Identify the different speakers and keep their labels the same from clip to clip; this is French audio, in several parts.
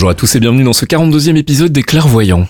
Speaker 1: Bonjour à tous et bienvenue dans ce 42e épisode des Clairvoyants.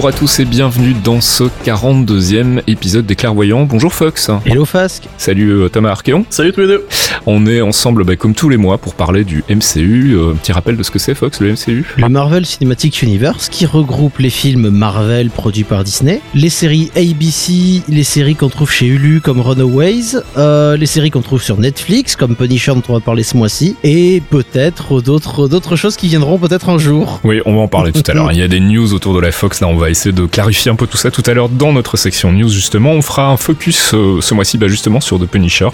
Speaker 1: Bonjour à tous et bienvenue dans ce 42e épisode des Clairvoyants. Bonjour Fox.
Speaker 2: Hello Fasque.
Speaker 1: Salut euh, Thomas Archeon.
Speaker 3: Salut tous les deux
Speaker 1: On est ensemble bah, comme tous les mois pour parler du MCU. Euh, petit rappel de ce que c'est Fox, le MCU
Speaker 2: Le Marvel Cinematic Universe qui regroupe les films Marvel produits par Disney, les séries ABC, les séries qu'on trouve chez Hulu comme Runaways, euh, les séries qu'on trouve sur Netflix comme Punisher dont on va parler ce mois-ci, et peut-être d'autres d'autres choses qui viendront peut-être un jour.
Speaker 1: Oui, on va en parler tout à l'heure. Il y a des news autour de la Fox. Là, on va essayer de clarifier un peu tout ça tout à l'heure dans notre section news. Justement, on fera un focus euh, ce mois-ci, bah, justement, sur The Punisher.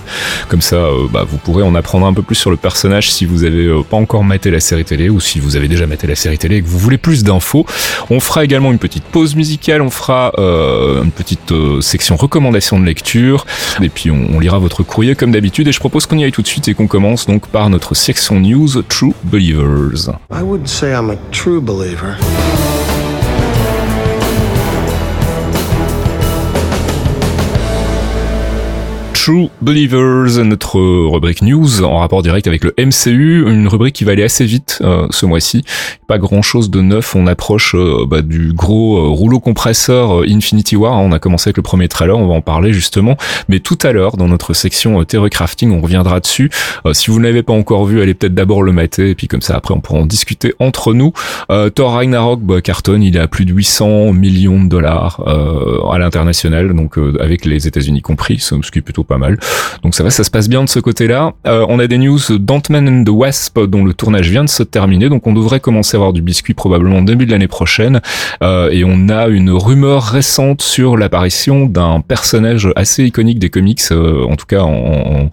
Speaker 1: Comme ça, euh, bah, vous pourrez en apprendre un peu plus sur le personnage si vous avez euh, pas encore maté la série télé ou si vous avez déjà maté la série télé et que vous voulez plus d'infos. On fera également une petite pause musicale. On fera une petite section recommandations de lecture. Et puis, on, on lira votre courrier comme d'habitude. Et je propose qu'on y aille tout de suite et qu'on commence donc par notre section news True Believers.
Speaker 4: I wouldn't say I'm a true believer.
Speaker 1: True Believers, notre rubrique news en rapport direct avec le MCU, une rubrique qui va aller assez vite euh, ce mois-ci. Pas grand-chose de neuf, on approche euh, bah, du gros euh, rouleau compresseur euh, Infinity War. On a commencé avec le premier trailer, on va en parler justement. Mais tout à l'heure, dans notre section Terror Crafting, on reviendra dessus. Si vous ne l'avez pas encore vu, allez peut-être d'abord le mater, et puis comme ça après on pourra en discuter entre nous. Thor Ragnarok, bah, carton, il est à plus de 800 millions de dollars à l'international, donc avec les États-Unis compris, ce qui est plutôt pas mal. Donc ça va, ça se passe bien de ce côté-là. Euh, on a des news d'Ant-Man and the Wasp dont le tournage vient de se terminer, donc on devrait commencer à avoir du biscuit probablement début de l'année prochaine. Euh, et on a une rumeur récente sur l'apparition d'un personnage assez iconique des comics, euh, en tout cas en, en,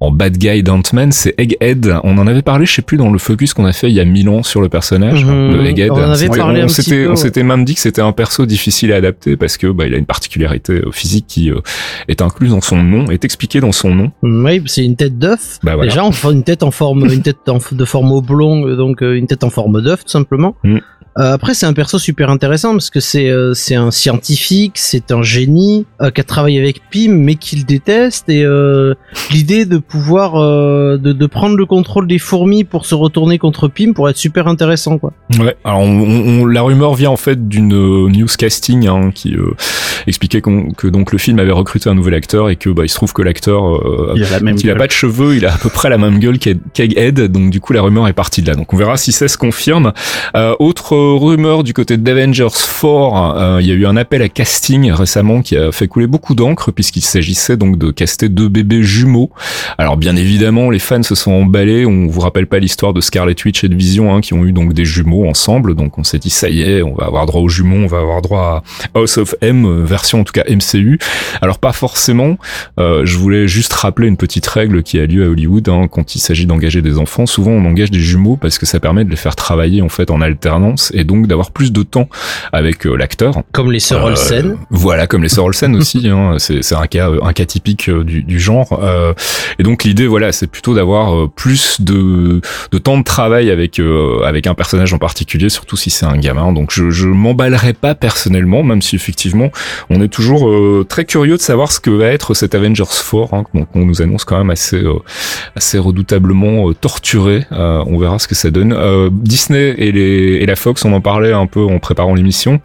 Speaker 1: en bad guy d'Ant-Man, c'est Egghead. On en avait parlé, je sais plus, dans le focus qu'on a fait il y a mille ans sur le personnage
Speaker 2: Mhm.
Speaker 1: de Egghead.
Speaker 2: On en avait parlé un
Speaker 1: on
Speaker 2: petit
Speaker 1: s'était-
Speaker 2: peu,
Speaker 1: on s'était même dit que c'était un perso difficile à adapter parce que bah, il a une particularité euh, physique qui euh, est incluse dans son nom, est expliquée dans son nom.
Speaker 2: Oui, c'est une tête d'œuf.
Speaker 1: Bah voilà.
Speaker 2: Déjà, on fait une tête en forme, une tête en- de forme oblongue, donc euh, une tête en forme d'œuf, tout simplement.
Speaker 1: Mm.
Speaker 2: Euh, après, c'est un perso super intéressant parce que c'est euh, c'est un scientifique, c'est un génie euh, qui a travaillé avec Pym, mais qu'il déteste. Et euh, l'idée de pouvoir euh, de, de prendre le contrôle des fourmis pour se retourner contre Pym pour être super intéressant, quoi.
Speaker 1: Ouais. Alors on, on- la rumeur vient en fait d'une euh, news casting hein, qui euh, expliquait qu'on- que donc le film avait recruté un nouvel acteur et que bah, il se trouve que l'acteur euh,
Speaker 3: Il a la même
Speaker 1: il a pas de cheveux, il a à peu près la même gueule qu'Ed- qu'Egghead, donc du coup la rumeur est partie de là. Donc on verra si ça se confirme. Euh, autre rumeur du côté d'Avengers 4, euh, il y a eu un appel à casting récemment qui a fait couler beaucoup d'encre puisqu'il s'agissait donc de caster deux bébés jumeaux. Alors bien évidemment les fans se sont emballés, on vous rappelle pas l'histoire de Scarlet Witch et de Vision hein, qui ont eu donc des jumeaux ensemble, donc on s'est dit ça y est, on va avoir droit aux jumeaux, on va avoir droit à House of M, euh, version en tout cas MCU. Alors pas forcément, euh, je voulais juste rappeler une petite règle qui a lieu à Hollywood hein, quand il s'agit d'engager des enfants. Souvent, on engage des jumeaux parce que ça permet de les faire travailler en fait en alternance et donc d'avoir plus de temps avec euh, l'acteur.
Speaker 2: Comme les sœurs
Speaker 1: Euh,
Speaker 2: Olsen.
Speaker 1: Voilà, comme les sœurs Olsen aussi. Hein, c'est un cas, un cas typique euh, du, du genre. Euh, et donc l'idée, voilà, c'est plutôt d'avoir euh, plus de, de temps de travail avec euh, avec un personnage en particulier, surtout si c'est un gamin. Donc je, je m'emballerai pas personnellement, même si effectivement on est toujours euh, très curieux de savoir ce que va être cet Avengers 4. Hein, donc on nous annonce quand même assez euh, assez redoutablement euh, torturé. Euh, on verra ce que ça donne. Euh, Disney et, les, et la Fox, on en parlait un peu en préparant l'émission.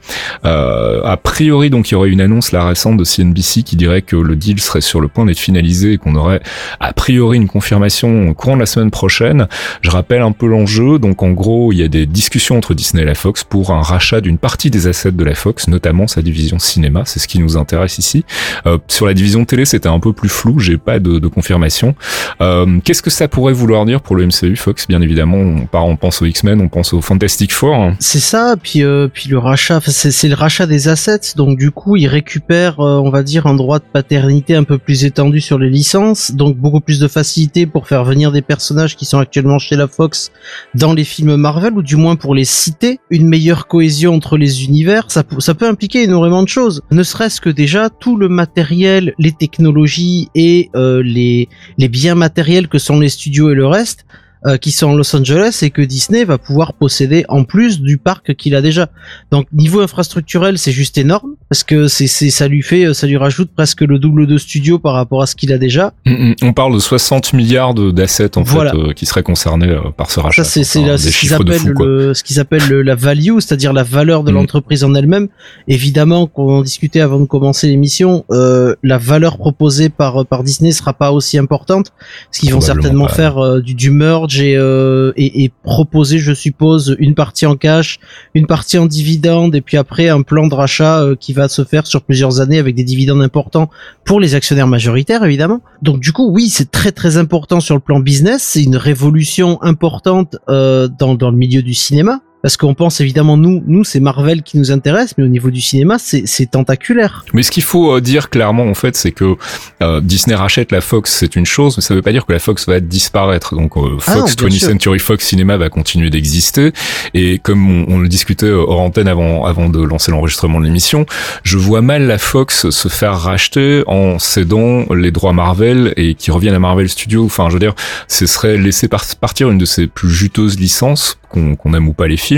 Speaker 1: Euh, a priori, donc, il y aurait une annonce là récente de CNBC qui dirait que le deal serait sur le point d'être finalisé et qu'on aurait a priori une confirmation courant de la semaine prochaine. Je rappelle un peu l'enjeu. Donc, en gros, il y a des discussions entre Disney et la Fox pour un rachat d'une partie des assets de la Fox, notamment sa division cinéma. C'est ce qui nous intéresse ici. Euh, sur la division télé, c'était un peu plus flou. J'ai pas de, de confirmation. Euh, Qu'est-ce que ça pourrait vouloir dire pour le MCU Fox? Bien évidemment, on, part, on pense aux X-Men, on pense aux Fantastic Four. hein.
Speaker 2: C'est ça, puis euh, puis le rachat, c'est le rachat des assets, donc du coup ils récupèrent, euh, on va dire, un droit de paternité un peu plus étendu sur les licences, donc beaucoup plus de facilité pour faire venir des personnages qui sont actuellement chez la Fox dans les films Marvel, ou du moins pour les citer, une meilleure cohésion entre les univers, ça, peut- ça peut impliquer énormément de choses, ne serait-ce que déjà tout le matériel, les technologies et euh, les, les biens matériels que sont les studios et le reste, euh, qui sont à Los Angeles et que Disney va pouvoir posséder en plus du parc qu'il a déjà. Donc niveau infrastructurel, c'est juste énorme parce que c'est ça lui fait ça lui rajoute presque le double de studio par rapport à ce qu'il a déjà.
Speaker 1: Mm, mm. On parle de 60 milliards d'assets en
Speaker 2: Voilà.
Speaker 1: fait euh, qui seraient concernés euh, par ce rachat.
Speaker 2: Ça c'est
Speaker 1: Enfin,
Speaker 2: ce qu'ils appellent
Speaker 1: fou
Speaker 2: le ce qu'ils appellent le- la value, c'est-à-dire la valeur de
Speaker 1: Mhm.
Speaker 2: l'entreprise en elle-même. Évidemment, qu'on en discutait avant de commencer l'émission, euh, la valeur proposée par par Disney sera pas aussi importante parce qu'ils vont certainement
Speaker 1: pas.
Speaker 2: faire euh, du, du merge et, euh, et proposer, je suppose, une partie en cash, une partie en dividende et puis après un plan de rachat euh, qui va se faire sur plusieurs années avec des dividendes importants pour les actionnaires majoritaires évidemment. Donc du coup oui c'est très très important sur le plan business, c'est une révolution importante euh, dans le milieu du cinéma. Parce qu'on pense évidemment nous, nous c'est Marvel qui nous intéresse, mais au niveau du cinéma c'est tentaculaire.
Speaker 1: Mais ce qu'il faut euh, dire clairement en fait, c'est que euh, Disney rachète la Fox, c'est une chose, mais ça veut pas dire que la Fox va disparaître. Donc euh,
Speaker 2: Ah non,
Speaker 1: Fox,
Speaker 2: bien
Speaker 1: 20th
Speaker 2: sûr.
Speaker 1: Century Fox Cinema va continuer d'exister. Et comme on, on le discutait euh, hors antenne avant, avant de lancer l'enregistrement de l'émission, je vois mal la Fox se faire racheter en cédant les droits Marvel et qui reviennent à Marvel Studios. Enfin, je veux dire, ce serait laisser par- partir une de ses plus juteuses licences qu'on qu'on aime ou pas les films,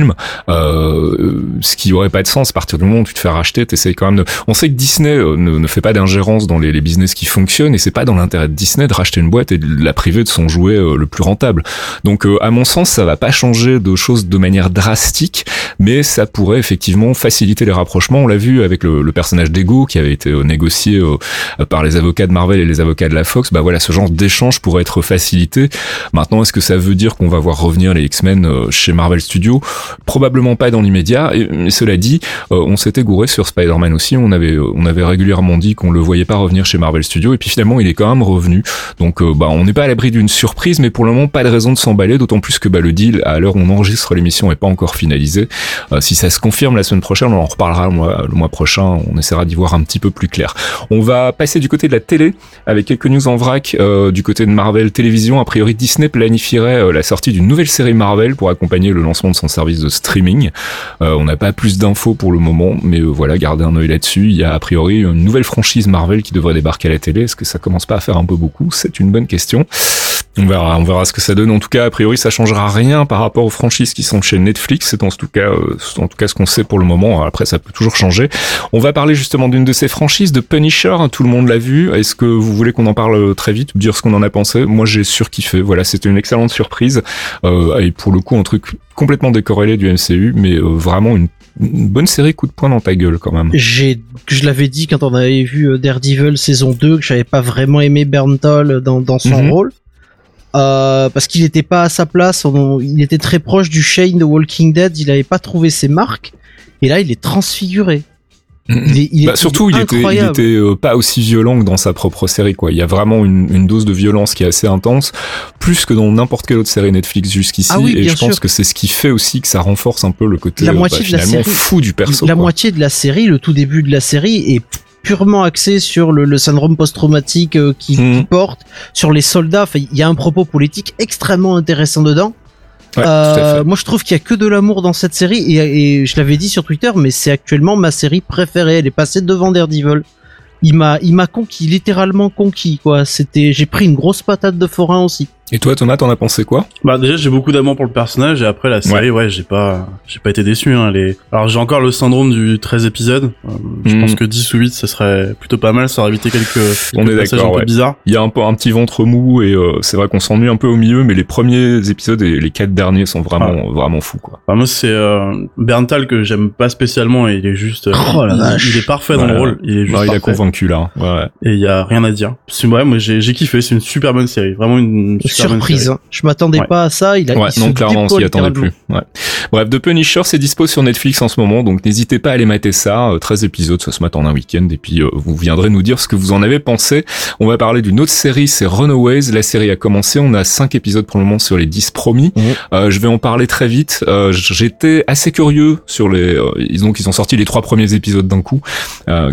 Speaker 1: euh, ce qui aurait pas de sens. À partir du moment où tu te fais racheter, t'essayes quand même de... On sait que Disney euh, ne, fait pas d'ingérence dans les, les business qui fonctionnent et c'est pas dans l'intérêt de Disney de racheter une boîte et de la priver de son jouet euh, le plus rentable. Donc, euh, à mon sens, ça va pas changer de choses de manière drastique, mais ça pourrait effectivement faciliter les rapprochements. On l'a vu avec le, le personnage d'Ego qui avait été négocié par les avocats de Marvel et les avocats de la Fox. Bah voilà, ce genre d'échange pourrait être facilité. Maintenant, est-ce que ça veut dire qu'on va voir revenir les X-Men chez Marvel Studios? Probablement pas dans l'immédiat. Mais cela dit, euh, on s'était gouré sur Spider-Man aussi. On avait, euh, on avait régulièrement dit qu'on le voyait pas revenir chez Marvel Studios. Et puis finalement, il est quand même revenu. Donc, euh, bah, on n'est pas à l'abri d'une surprise, mais pour le moment, pas de raison de s'emballer. D'autant plus que bah, le deal, à l'heure où on enregistre l'émission, est pas encore finalisé. Euh, si ça se confirme la semaine prochaine, on en reparlera le mois, le mois prochain. On essaiera d'y voir un petit peu plus clair. On va passer du côté de la télé avec quelques news en vrac euh, du côté de Marvel Télévision. A priori, Disney planifierait la sortie d'une nouvelle série Marvel pour accompagner le lancement de son service de streaming. Euh, on n'a pas plus d'infos pour le moment, mais euh, voilà, gardez un œil là-dessus. Il y a a priori une nouvelle franchise Marvel qui devrait débarquer à la télé. Est-ce que ça commence pas à faire un peu beaucoup? C'est une bonne question. On verra, on verra ce que ça donne. En tout cas, a priori, ça changera rien par rapport aux franchises qui sont chez Netflix. C'est en tout cas, euh, en tout cas ce qu'on sait pour le moment. Après, ça peut toujours changer. On va parler justement d'une de ces franchises, de Punisher. Tout le monde l'a vu. Est-ce que vous voulez qu'on en parle très vite, dire ce qu'on en a pensé? Moi, j'ai surkiffé. Voilà, c'était une excellente surprise euh, et pour le coup, un truc complètement décorrélé du MCU, mais euh, vraiment une, une bonne série coup de poing dans ta gueule quand même.
Speaker 2: J'ai, je l'avais dit quand on avait vu euh, Daredevil saison 2 que j'avais pas vraiment aimé Bernthal dans, dans son
Speaker 1: Mhm.
Speaker 2: rôle. Euh, parce qu'il était pas à sa place, on- il était très proche du Shane de Walking Dead, il avait pas trouvé ses marques, et là il est transfiguré. Il est, il est-
Speaker 1: Bah, surtout, il, était, il
Speaker 2: incroyable.
Speaker 1: était euh, pas aussi violent que dans sa propre série, quoi. Il y a vraiment une, une dose de violence qui est assez intense, plus que dans n'importe quelle autre série Netflix jusqu'ici.
Speaker 2: Ah oui,
Speaker 1: et je pense que c'est ce qui fait aussi que ça renforce un peu le côté
Speaker 2: La
Speaker 1: euh,
Speaker 2: moitié
Speaker 1: bah,
Speaker 2: de la
Speaker 1: finalement
Speaker 2: série-
Speaker 1: fou du perso.
Speaker 2: la
Speaker 1: quoi.
Speaker 2: moitié de la série, le tout début de la série est purement axé sur le, le syndrome post-traumatique euh, qui,
Speaker 1: Mhm.
Speaker 2: qui porte, sur les soldats. Enfin, il y a un propos politique extrêmement intéressant dedans.
Speaker 1: Ouais,
Speaker 2: Euh, moi, je trouve qu'il y a que de l'amour dans cette série et, et je l'avais dit sur Twitter, mais c'est actuellement ma série préférée. Elle est passée devant Daredevil. Il m'a, il m'a conquis, littéralement conquis, quoi. C'était, j'ai pris une grosse patate de forain aussi.
Speaker 1: Et toi, Thomas, t'en as pensé quoi?
Speaker 5: Bah déjà j'ai beaucoup d'amour pour le personnage et après la série ouais, j'ai pas j'ai pas été déçu hein, les... Alors j'ai encore le syndrome du 13 épisodes. Euh, je
Speaker 1: Mhm.
Speaker 5: pense que 10 ou 8 ça serait plutôt pas mal, ça aurait évité quelques,
Speaker 1: On
Speaker 5: quelques
Speaker 1: est
Speaker 5: passages un peu bizarres.
Speaker 1: Il y a un peu un petit ventre mou et euh, c'est vrai qu'on s'ennuie un peu au milieu, mais les premiers épisodes et les quatre derniers sont vraiment vraiment fous, quoi.
Speaker 5: Enfin, moi c'est euh, Berntal que j'aime pas spécialement et il est juste euh,
Speaker 2: Oh la
Speaker 5: il,
Speaker 2: vache.
Speaker 5: il est parfait dans
Speaker 1: Ouais,
Speaker 5: le rôle, il est juste
Speaker 1: Ouais, il a convaincu là. Ouais,
Speaker 5: et il y a rien à dire. C'est vrai, moi j'ai kiffé, c'est une super bonne série, vraiment une
Speaker 2: surprise. Hein. Je m'attendais pas à ça. Il a,
Speaker 1: ouais, non, clairement, on s'y attendait plus. Ouais. Bref, The Punisher, c'est dispo sur Netflix en ce moment, donc n'hésitez pas à aller mater ça. 13 euh, épisodes, ça se met en un week-end, et puis euh, vous viendrez nous dire ce que vous en avez pensé. On va parler d'une autre série, c'est Runaways. La série a commencé, on a 5 épisodes pour le moment sur les 10 promis. Mhm. Euh, je vais en parler très vite. Euh, J'étais assez curieux sur les... ils ont, ils ont sorti les trois premiers épisodes d'un coup,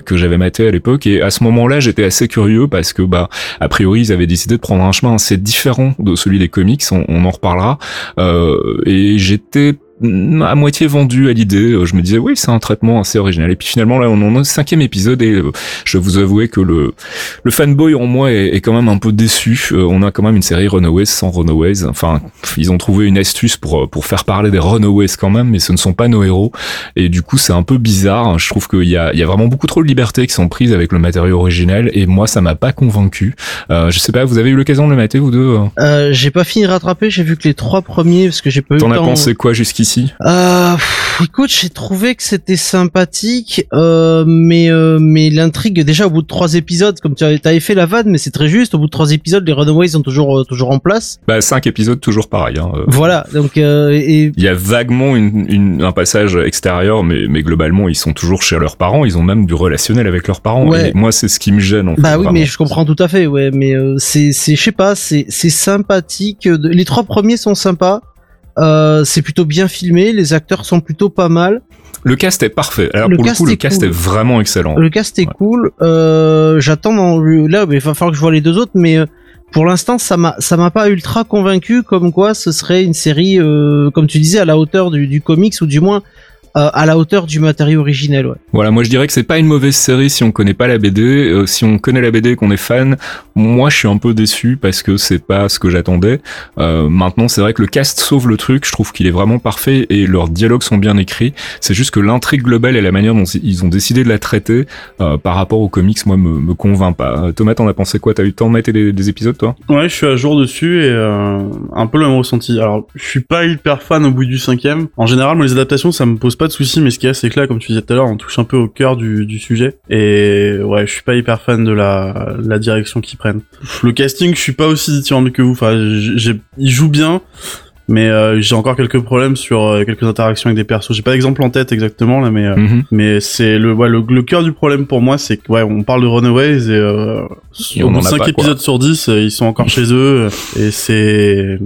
Speaker 1: que j'avais maté à l'époque, et à ce moment-là, j'étais assez curieux parce que, bah, a priori, ils avaient décidé de prendre un chemin assez différent de celui des comics, on, en reparlera. et j'étais à moitié vendu à l'idée. Euh, je me disais oui, c'est un traitement assez original. Et puis finalement là, on en a un cinquième épisode et euh, je vous avouer que le le fanboy en moi est, quand même un peu déçu. Euh, on a quand même une série Runaways sans Runaways. Enfin, ils ont trouvé une astuce pour pour faire parler des Runaways quand même, mais ce ne sont pas nos héros. Et du coup, c'est un peu bizarre. Je trouve qu'il y a il y a vraiment beaucoup trop de libertés qui sont prises avec le matériau original et moi ça m'a pas convaincu. Euh, je sais pas, vous avez eu l'occasion de le mater vous deux
Speaker 2: euh, J'ai pas fini de rattraper. J'ai vu que les trois premiers parce que j'ai pas eu.
Speaker 1: T'en as pensé quoi jusqu'ici
Speaker 2: euh, écoute, j'ai trouvé que c'était sympathique, euh, mais euh, mais l'intrigue déjà au bout de trois épisodes, comme tu avais, fait la vanne, mais c'est très juste. Au bout de trois épisodes, les Runaways sont toujours euh, toujours en place.
Speaker 1: Bah cinq épisodes toujours pareil. Hein, euh.
Speaker 2: Voilà, donc et
Speaker 1: il y a vaguement une, une, un passage extérieur, mais mais globalement ils sont toujours chez leurs parents. Ils ont même du relationnel avec leurs parents. Et moi c'est ce qui me gêne. En
Speaker 2: fait, bah oui, mais je comprends tout à fait. Ouais, mais c'est c'est je sais pas, c'est c'est sympathique. Les trois premiers sont sympas. Euh, c'est plutôt bien filmé, les acteurs sont plutôt pas mal.
Speaker 1: Le cast est parfait. Alors le pour le coup, le cast est vraiment excellent.
Speaker 2: Le cast est cool. Euh, J'attends là, il va falloir que je vois les deux autres, mais euh, pour l'instant, ça m'a ça m'a pas ultra convaincu comme quoi ce serait une série, euh, comme tu disais, à la hauteur du, du comics ou du moins euh, à la hauteur du matériau originel. Ouais.
Speaker 1: Voilà, moi je dirais que c'est pas une mauvaise série si on connaît pas la BD. Euh, si on connaît la BD et qu'on est fan, moi je suis un peu déçu parce que c'est pas ce que j'attendais. Euh, maintenant, c'est vrai que le cast sauve le truc. Je trouve qu'il est vraiment parfait et leurs dialogues sont bien écrits. C'est juste que l'intrigue globale et la manière dont ils ont décidé de la traiter euh, par rapport aux comics, moi me, me convainc pas. Thomas, t'en as pensé quoi? T'as eu le temps de mettre des, des, épisodes, toi?
Speaker 5: Ouais, je suis à jour dessus et un peu le même ressenti. Alors, je suis pas hyper fan au bout du cinquième. En général, moi les adaptations, ça me pose pas de soucis, mais ce qu'il y a, c'est que là, comme tu disais tout à l'heure, on touche un peu au cœur du, sujet. Et ouais, je suis pas hyper fan de la, direction qu'ils prennent. Le casting, je suis pas aussi dithyrambique que vous. Enfin, j'ai, il joue bien, mais euh, j'ai encore quelques problèmes sur euh, quelques interactions avec des persos. J'ai pas d'exemple en tête exactement là, mais euh, mhm. mais c'est le, ouais, le le cœur du problème pour moi, c'est que ouais, on parle de Runaways et, et on 5 épisodes sur 10, ils sont encore chez eux et c'est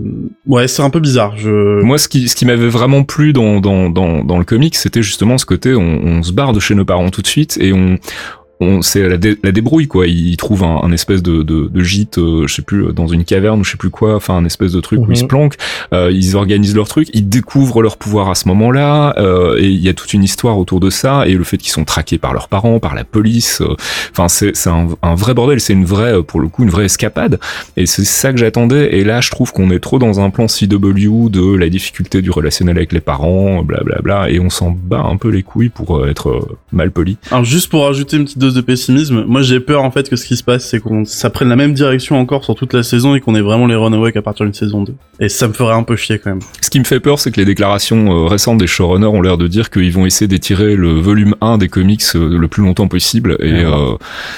Speaker 5: ouais, c'est un peu bizarre. Je
Speaker 1: moi ce qui ce qui m'avait vraiment plu dans dans dans dans le comic, c'était justement ce côté on, on se barre de chez nos parents tout de suite et on on c'est la, la, débrouille quoi. Ils trouvent un, un espèce de, de, de gîte euh, je sais plus dans une caverne ou je sais plus quoi enfin un espèce de truc où ils se mhm. planquent. Euh, ils organisent leur truc ils découvrent leur pouvoir à ce moment-là euh, et il y a toute une histoire autour de ça et le fait qu'ils sont traqués par leurs parents par la police euh, enfin c'est c'est un, un, vrai bordel c'est une vraie pour le coup une vraie escapade et c'est ça que j'attendais et là je trouve qu'on est trop dans un plan CW de la difficulté du relationnel avec les parents blablabla bla, bla, et on s'en bat un peu les couilles pour être mal poli.
Speaker 5: Alors juste pour ajouter une petite de pessimisme. Moi, j'ai peur en fait que ce qui se passe, c'est qu'on ça prenne la même direction encore sur toute la saison et qu'on ait vraiment les runaways qu'à partir d'une saison 2. Et ça me ferait un peu chier quand même.
Speaker 1: Ce qui me fait peur, c'est que les déclarations euh, récentes des showrunners ont l'air de dire qu'ils vont essayer d'étirer le volume 1 des comics euh, le plus longtemps possible. Et euh,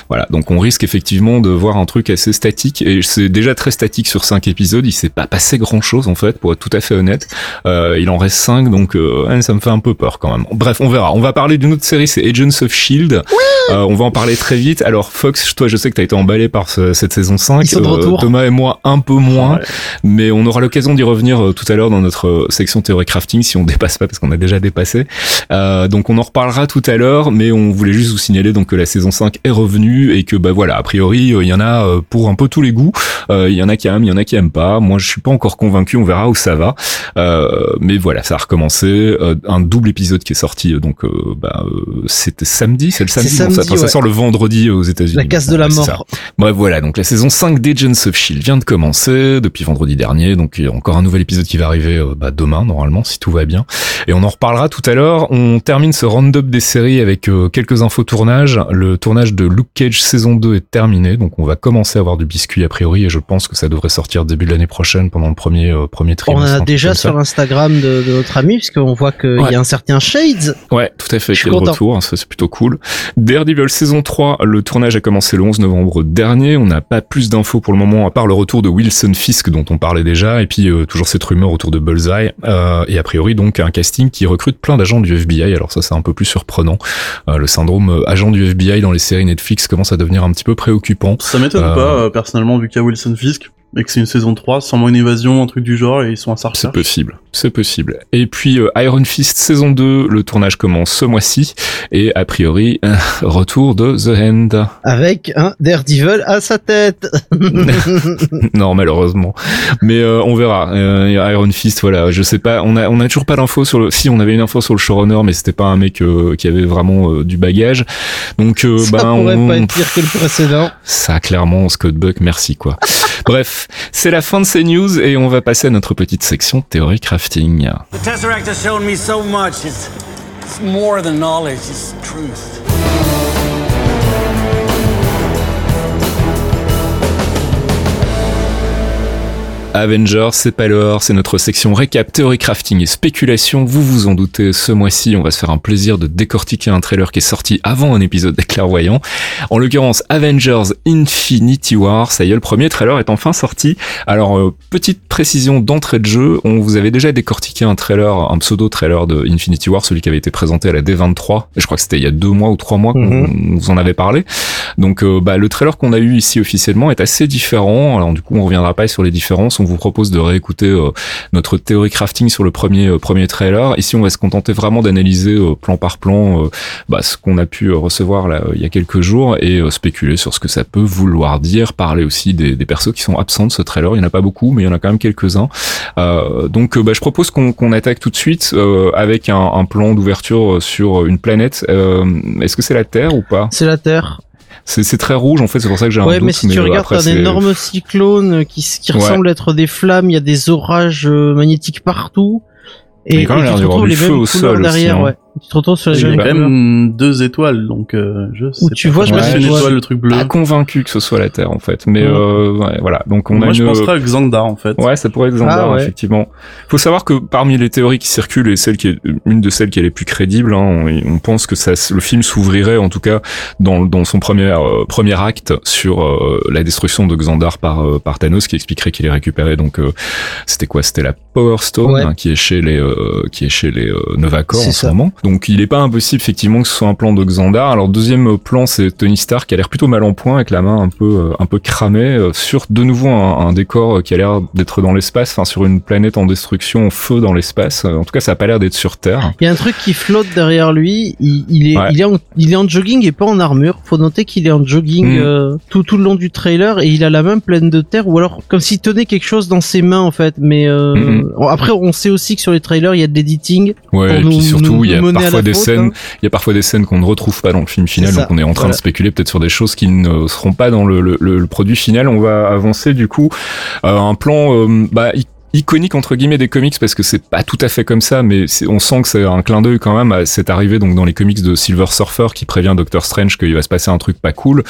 Speaker 1: voilà, donc on risque effectivement de voir un truc assez statique. Et c'est déjà très statique sur 5 épisodes. Il s'est pas passé grand chose en fait, pour être tout à fait honnête. il en reste 5, donc ça me fait un peu peur quand même. Bref, on verra. On va parler d'une autre série, c'est Agents of Shield. On va en parler très vite. Alors Fox, toi je sais que tu as été emballé par cette saison 5.
Speaker 2: Euh,
Speaker 1: Thomas et moi un peu moins, mais on aura l'occasion d'y revenir euh, tout à l'heure dans notre euh, section théorie crafting si on dépasse pas parce qu'on a déjà dépassé. donc on en reparlera tout à l'heure, mais on voulait juste vous signaler donc que la saison 5 est revenue et que bah voilà, a priori il y en a pour un peu tous les goûts. Il y en a qui aiment, il y en a qui aiment pas. Moi je suis pas encore convaincu, on verra où ça va. mais voilà, ça a recommencé. un double épisode qui est sorti donc bah, c'était samedi, c'est le samedi, ça, sort le vendredi aux États-Unis.
Speaker 2: La casse de la mort.
Speaker 1: Bref, voilà. Donc la saison 5 d'Agents of Shield vient de commencer depuis vendredi dernier. Donc il y a encore un nouvel épisode qui va arriver euh, bah, demain normalement si tout va bien. Et on en reparlera tout à l'heure. On termine ce round-up des séries avec euh, quelques infos tournage. Le tournage de Luke Cage saison 2 est terminé. Donc on va commencer à avoir du biscuit a priori et je pense que ça devrait sortir début de l'année prochaine pendant le premier euh, premier trimestre.
Speaker 2: On a déjà sur Instagram de, notre ami puisqu'on voit qu'il y a un certain Shades.
Speaker 1: Ouais, tout à fait. Qui est de retour. Ça c'est plutôt cool. Des Daredevil saison 3, le tournage a commencé le 11 novembre dernier. On n'a pas plus d'infos pour le moment, à part le retour de Wilson Fisk dont on parlait déjà, et puis euh, toujours cette rumeur autour de Bullseye, euh, et a priori donc un casting qui recrute plein d'agents du FBI. Alors ça c'est un peu plus surprenant. Euh, le syndrome agent du FBI dans les séries Netflix commence à devenir un petit peu préoccupant.
Speaker 5: Ça m'étonne pas, personnellement, vu qu'il y a Wilson Fisk, et que c'est une saison 3, sûrement une évasion, un truc du genre, et ils sont à sa
Speaker 1: C'est possible, c'est possible. Et puis euh, Iron Fist saison 2, le tournage commence ce mois-ci et a priori euh, retour de The Hand.
Speaker 2: Avec un Daredevil à sa tête.
Speaker 1: non malheureusement, mais euh, on verra. Euh, Iron Fist, voilà, je sais pas, on a on a toujours pas d'infos sur le. Si on avait une info sur le showrunner, mais c'était pas un mec euh, qui avait vraiment euh, du bagage. Donc euh,
Speaker 2: ça
Speaker 1: ben
Speaker 2: pourrait
Speaker 1: on-
Speaker 2: pas être pire que le précédent.
Speaker 1: ça clairement Scott Buck, merci quoi. Bref, c'est la fin de ces news et on va passer à notre petite section théorie
Speaker 3: The Tesseract has shown me so much. It's, it's more than knowledge, it's truth.
Speaker 1: Avengers, c'est pas l'heure, c'est notre section récap, théorie crafting et spéculation. Vous vous en doutez, ce mois-ci, on va se faire un plaisir de décortiquer un trailer qui est sorti avant un épisode des clairvoyants. En l'occurrence, Avengers Infinity War. Ça y est, le premier trailer est enfin sorti. Alors, euh, petite précision d'entrée de jeu, on vous avait déjà décortiqué un trailer, un pseudo-trailer de Infinity War, celui qui avait été présenté à la D23. Je crois que c'était il y a deux mois ou trois mois qu'on
Speaker 2: Mhm.
Speaker 1: vous en avait parlé. Donc, euh, bah, le trailer qu'on a eu ici officiellement est assez différent. Alors, du coup, on reviendra pas sur les différences. On vous propose de réécouter euh, notre théorie crafting sur le premier euh, premier trailer. Ici, on va se contenter vraiment d'analyser euh, plan par plan bah, ce qu'on a pu recevoir il y a quelques jours et spéculer sur ce que ça peut vouloir dire. Parler aussi des, des persos qui sont absents de ce trailer. Il y en a pas beaucoup, mais il y en a quand même quelques-uns. Donc, bah, je propose qu'on attaque tout de suite avec un, un plan d'ouverture sur une planète. Est-ce que c'est la Terre ou pas?
Speaker 2: C'est la Terre.
Speaker 1: C'est c'est très rouge en fait. C'est pour ça que j'ai un
Speaker 2: Ouais,
Speaker 1: doute.
Speaker 2: mais si tu regardes, t'as un énorme cyclone qui, qui
Speaker 1: Ouais.
Speaker 2: ressemble à être des flammes, il y a des orages euh, magnétiques partout.
Speaker 1: Il y
Speaker 2: Et,
Speaker 1: a quand même
Speaker 2: et
Speaker 1: du
Speaker 2: les
Speaker 1: feu
Speaker 2: mêmes
Speaker 1: au sol aussi,
Speaker 2: derrière,
Speaker 1: hein.
Speaker 2: ouais. Tu te retrouves sur les
Speaker 5: Il y a
Speaker 2: mêmes
Speaker 5: quand même deux étoiles, donc euh, je sais
Speaker 2: Où
Speaker 5: pas.
Speaker 2: tu vois,
Speaker 5: je
Speaker 1: me
Speaker 2: suis-
Speaker 5: étoile, le truc bleu.
Speaker 1: pas convaincu que ce soit la Terre en fait. Mais
Speaker 2: Ouais.
Speaker 1: euh, ouais, voilà. Donc on
Speaker 5: Moi,
Speaker 1: a
Speaker 5: je
Speaker 1: une...
Speaker 5: penserais à Xandar, en fait.
Speaker 1: Ouais, ça pourrait être Xandar,
Speaker 2: Ah ouais.
Speaker 1: effectivement. Faut savoir que parmi les théories qui circulent et celle qui est une de celles qui est les plus crédibles, hein, on, on pense que ça, le film s'ouvrirait en tout cas dans, dans son premier euh, premier acte sur euh, la destruction de Xandar par euh, par Thanos, qui expliquerait qu'il est récupéré. Donc euh, c'était quoi? C'était la Power Stone
Speaker 2: Ouais.
Speaker 1: hein, qui est chez les euh, qui est chez les euh, Nova Corps
Speaker 2: C'est
Speaker 1: en ce moment. Donc il est pas impossible effectivement que ce soit un plan de Xandar. Alors deuxième plan, c'est Tony Stark qui a l'air plutôt mal en point avec la main un peu euh, un peu cramée euh, sur de nouveau un, un décor qui a l'air d'être dans l'espace, enfin sur une planète en destruction, en feu dans l'espace. Euh, En tout cas, ça a pas l'air d'être sur Terre.
Speaker 2: Il y a un truc qui flotte derrière lui. Il, il est,
Speaker 1: Ouais.
Speaker 2: il est, en, il est en jogging et pas en armure. Faut noter qu'il est en jogging
Speaker 1: Mm.
Speaker 2: euh, tout tout le long du trailer et il a la main pleine de terre ou alors comme s'il tenait quelque chose dans ses mains en fait. Mais euh,
Speaker 1: Mhm.
Speaker 2: après, on sait aussi que sur les trailers, il y a de l'editing.
Speaker 1: Ouais, et
Speaker 2: nous-
Speaker 1: puis surtout, il y a
Speaker 2: nous mener à
Speaker 1: parfois
Speaker 2: la
Speaker 1: des
Speaker 2: faute,
Speaker 1: scènes,
Speaker 2: hein.
Speaker 1: il y a parfois des scènes qu'on ne retrouve pas dans le film final, donc on est en train
Speaker 2: Voilà.
Speaker 1: de spéculer peut-être sur des choses qui ne seront pas dans le, le, le- le produit final. On va avancer du coup euh, un plan euh, bah, iconique entre guillemets des comics parce que c'est pas tout à fait comme ça, mais on sent que c'est un clin d'œil quand même à cette arrivée donc dans les comics de Silver Surfer qui prévient Doctor Strange qu'il va se passer un truc pas cool.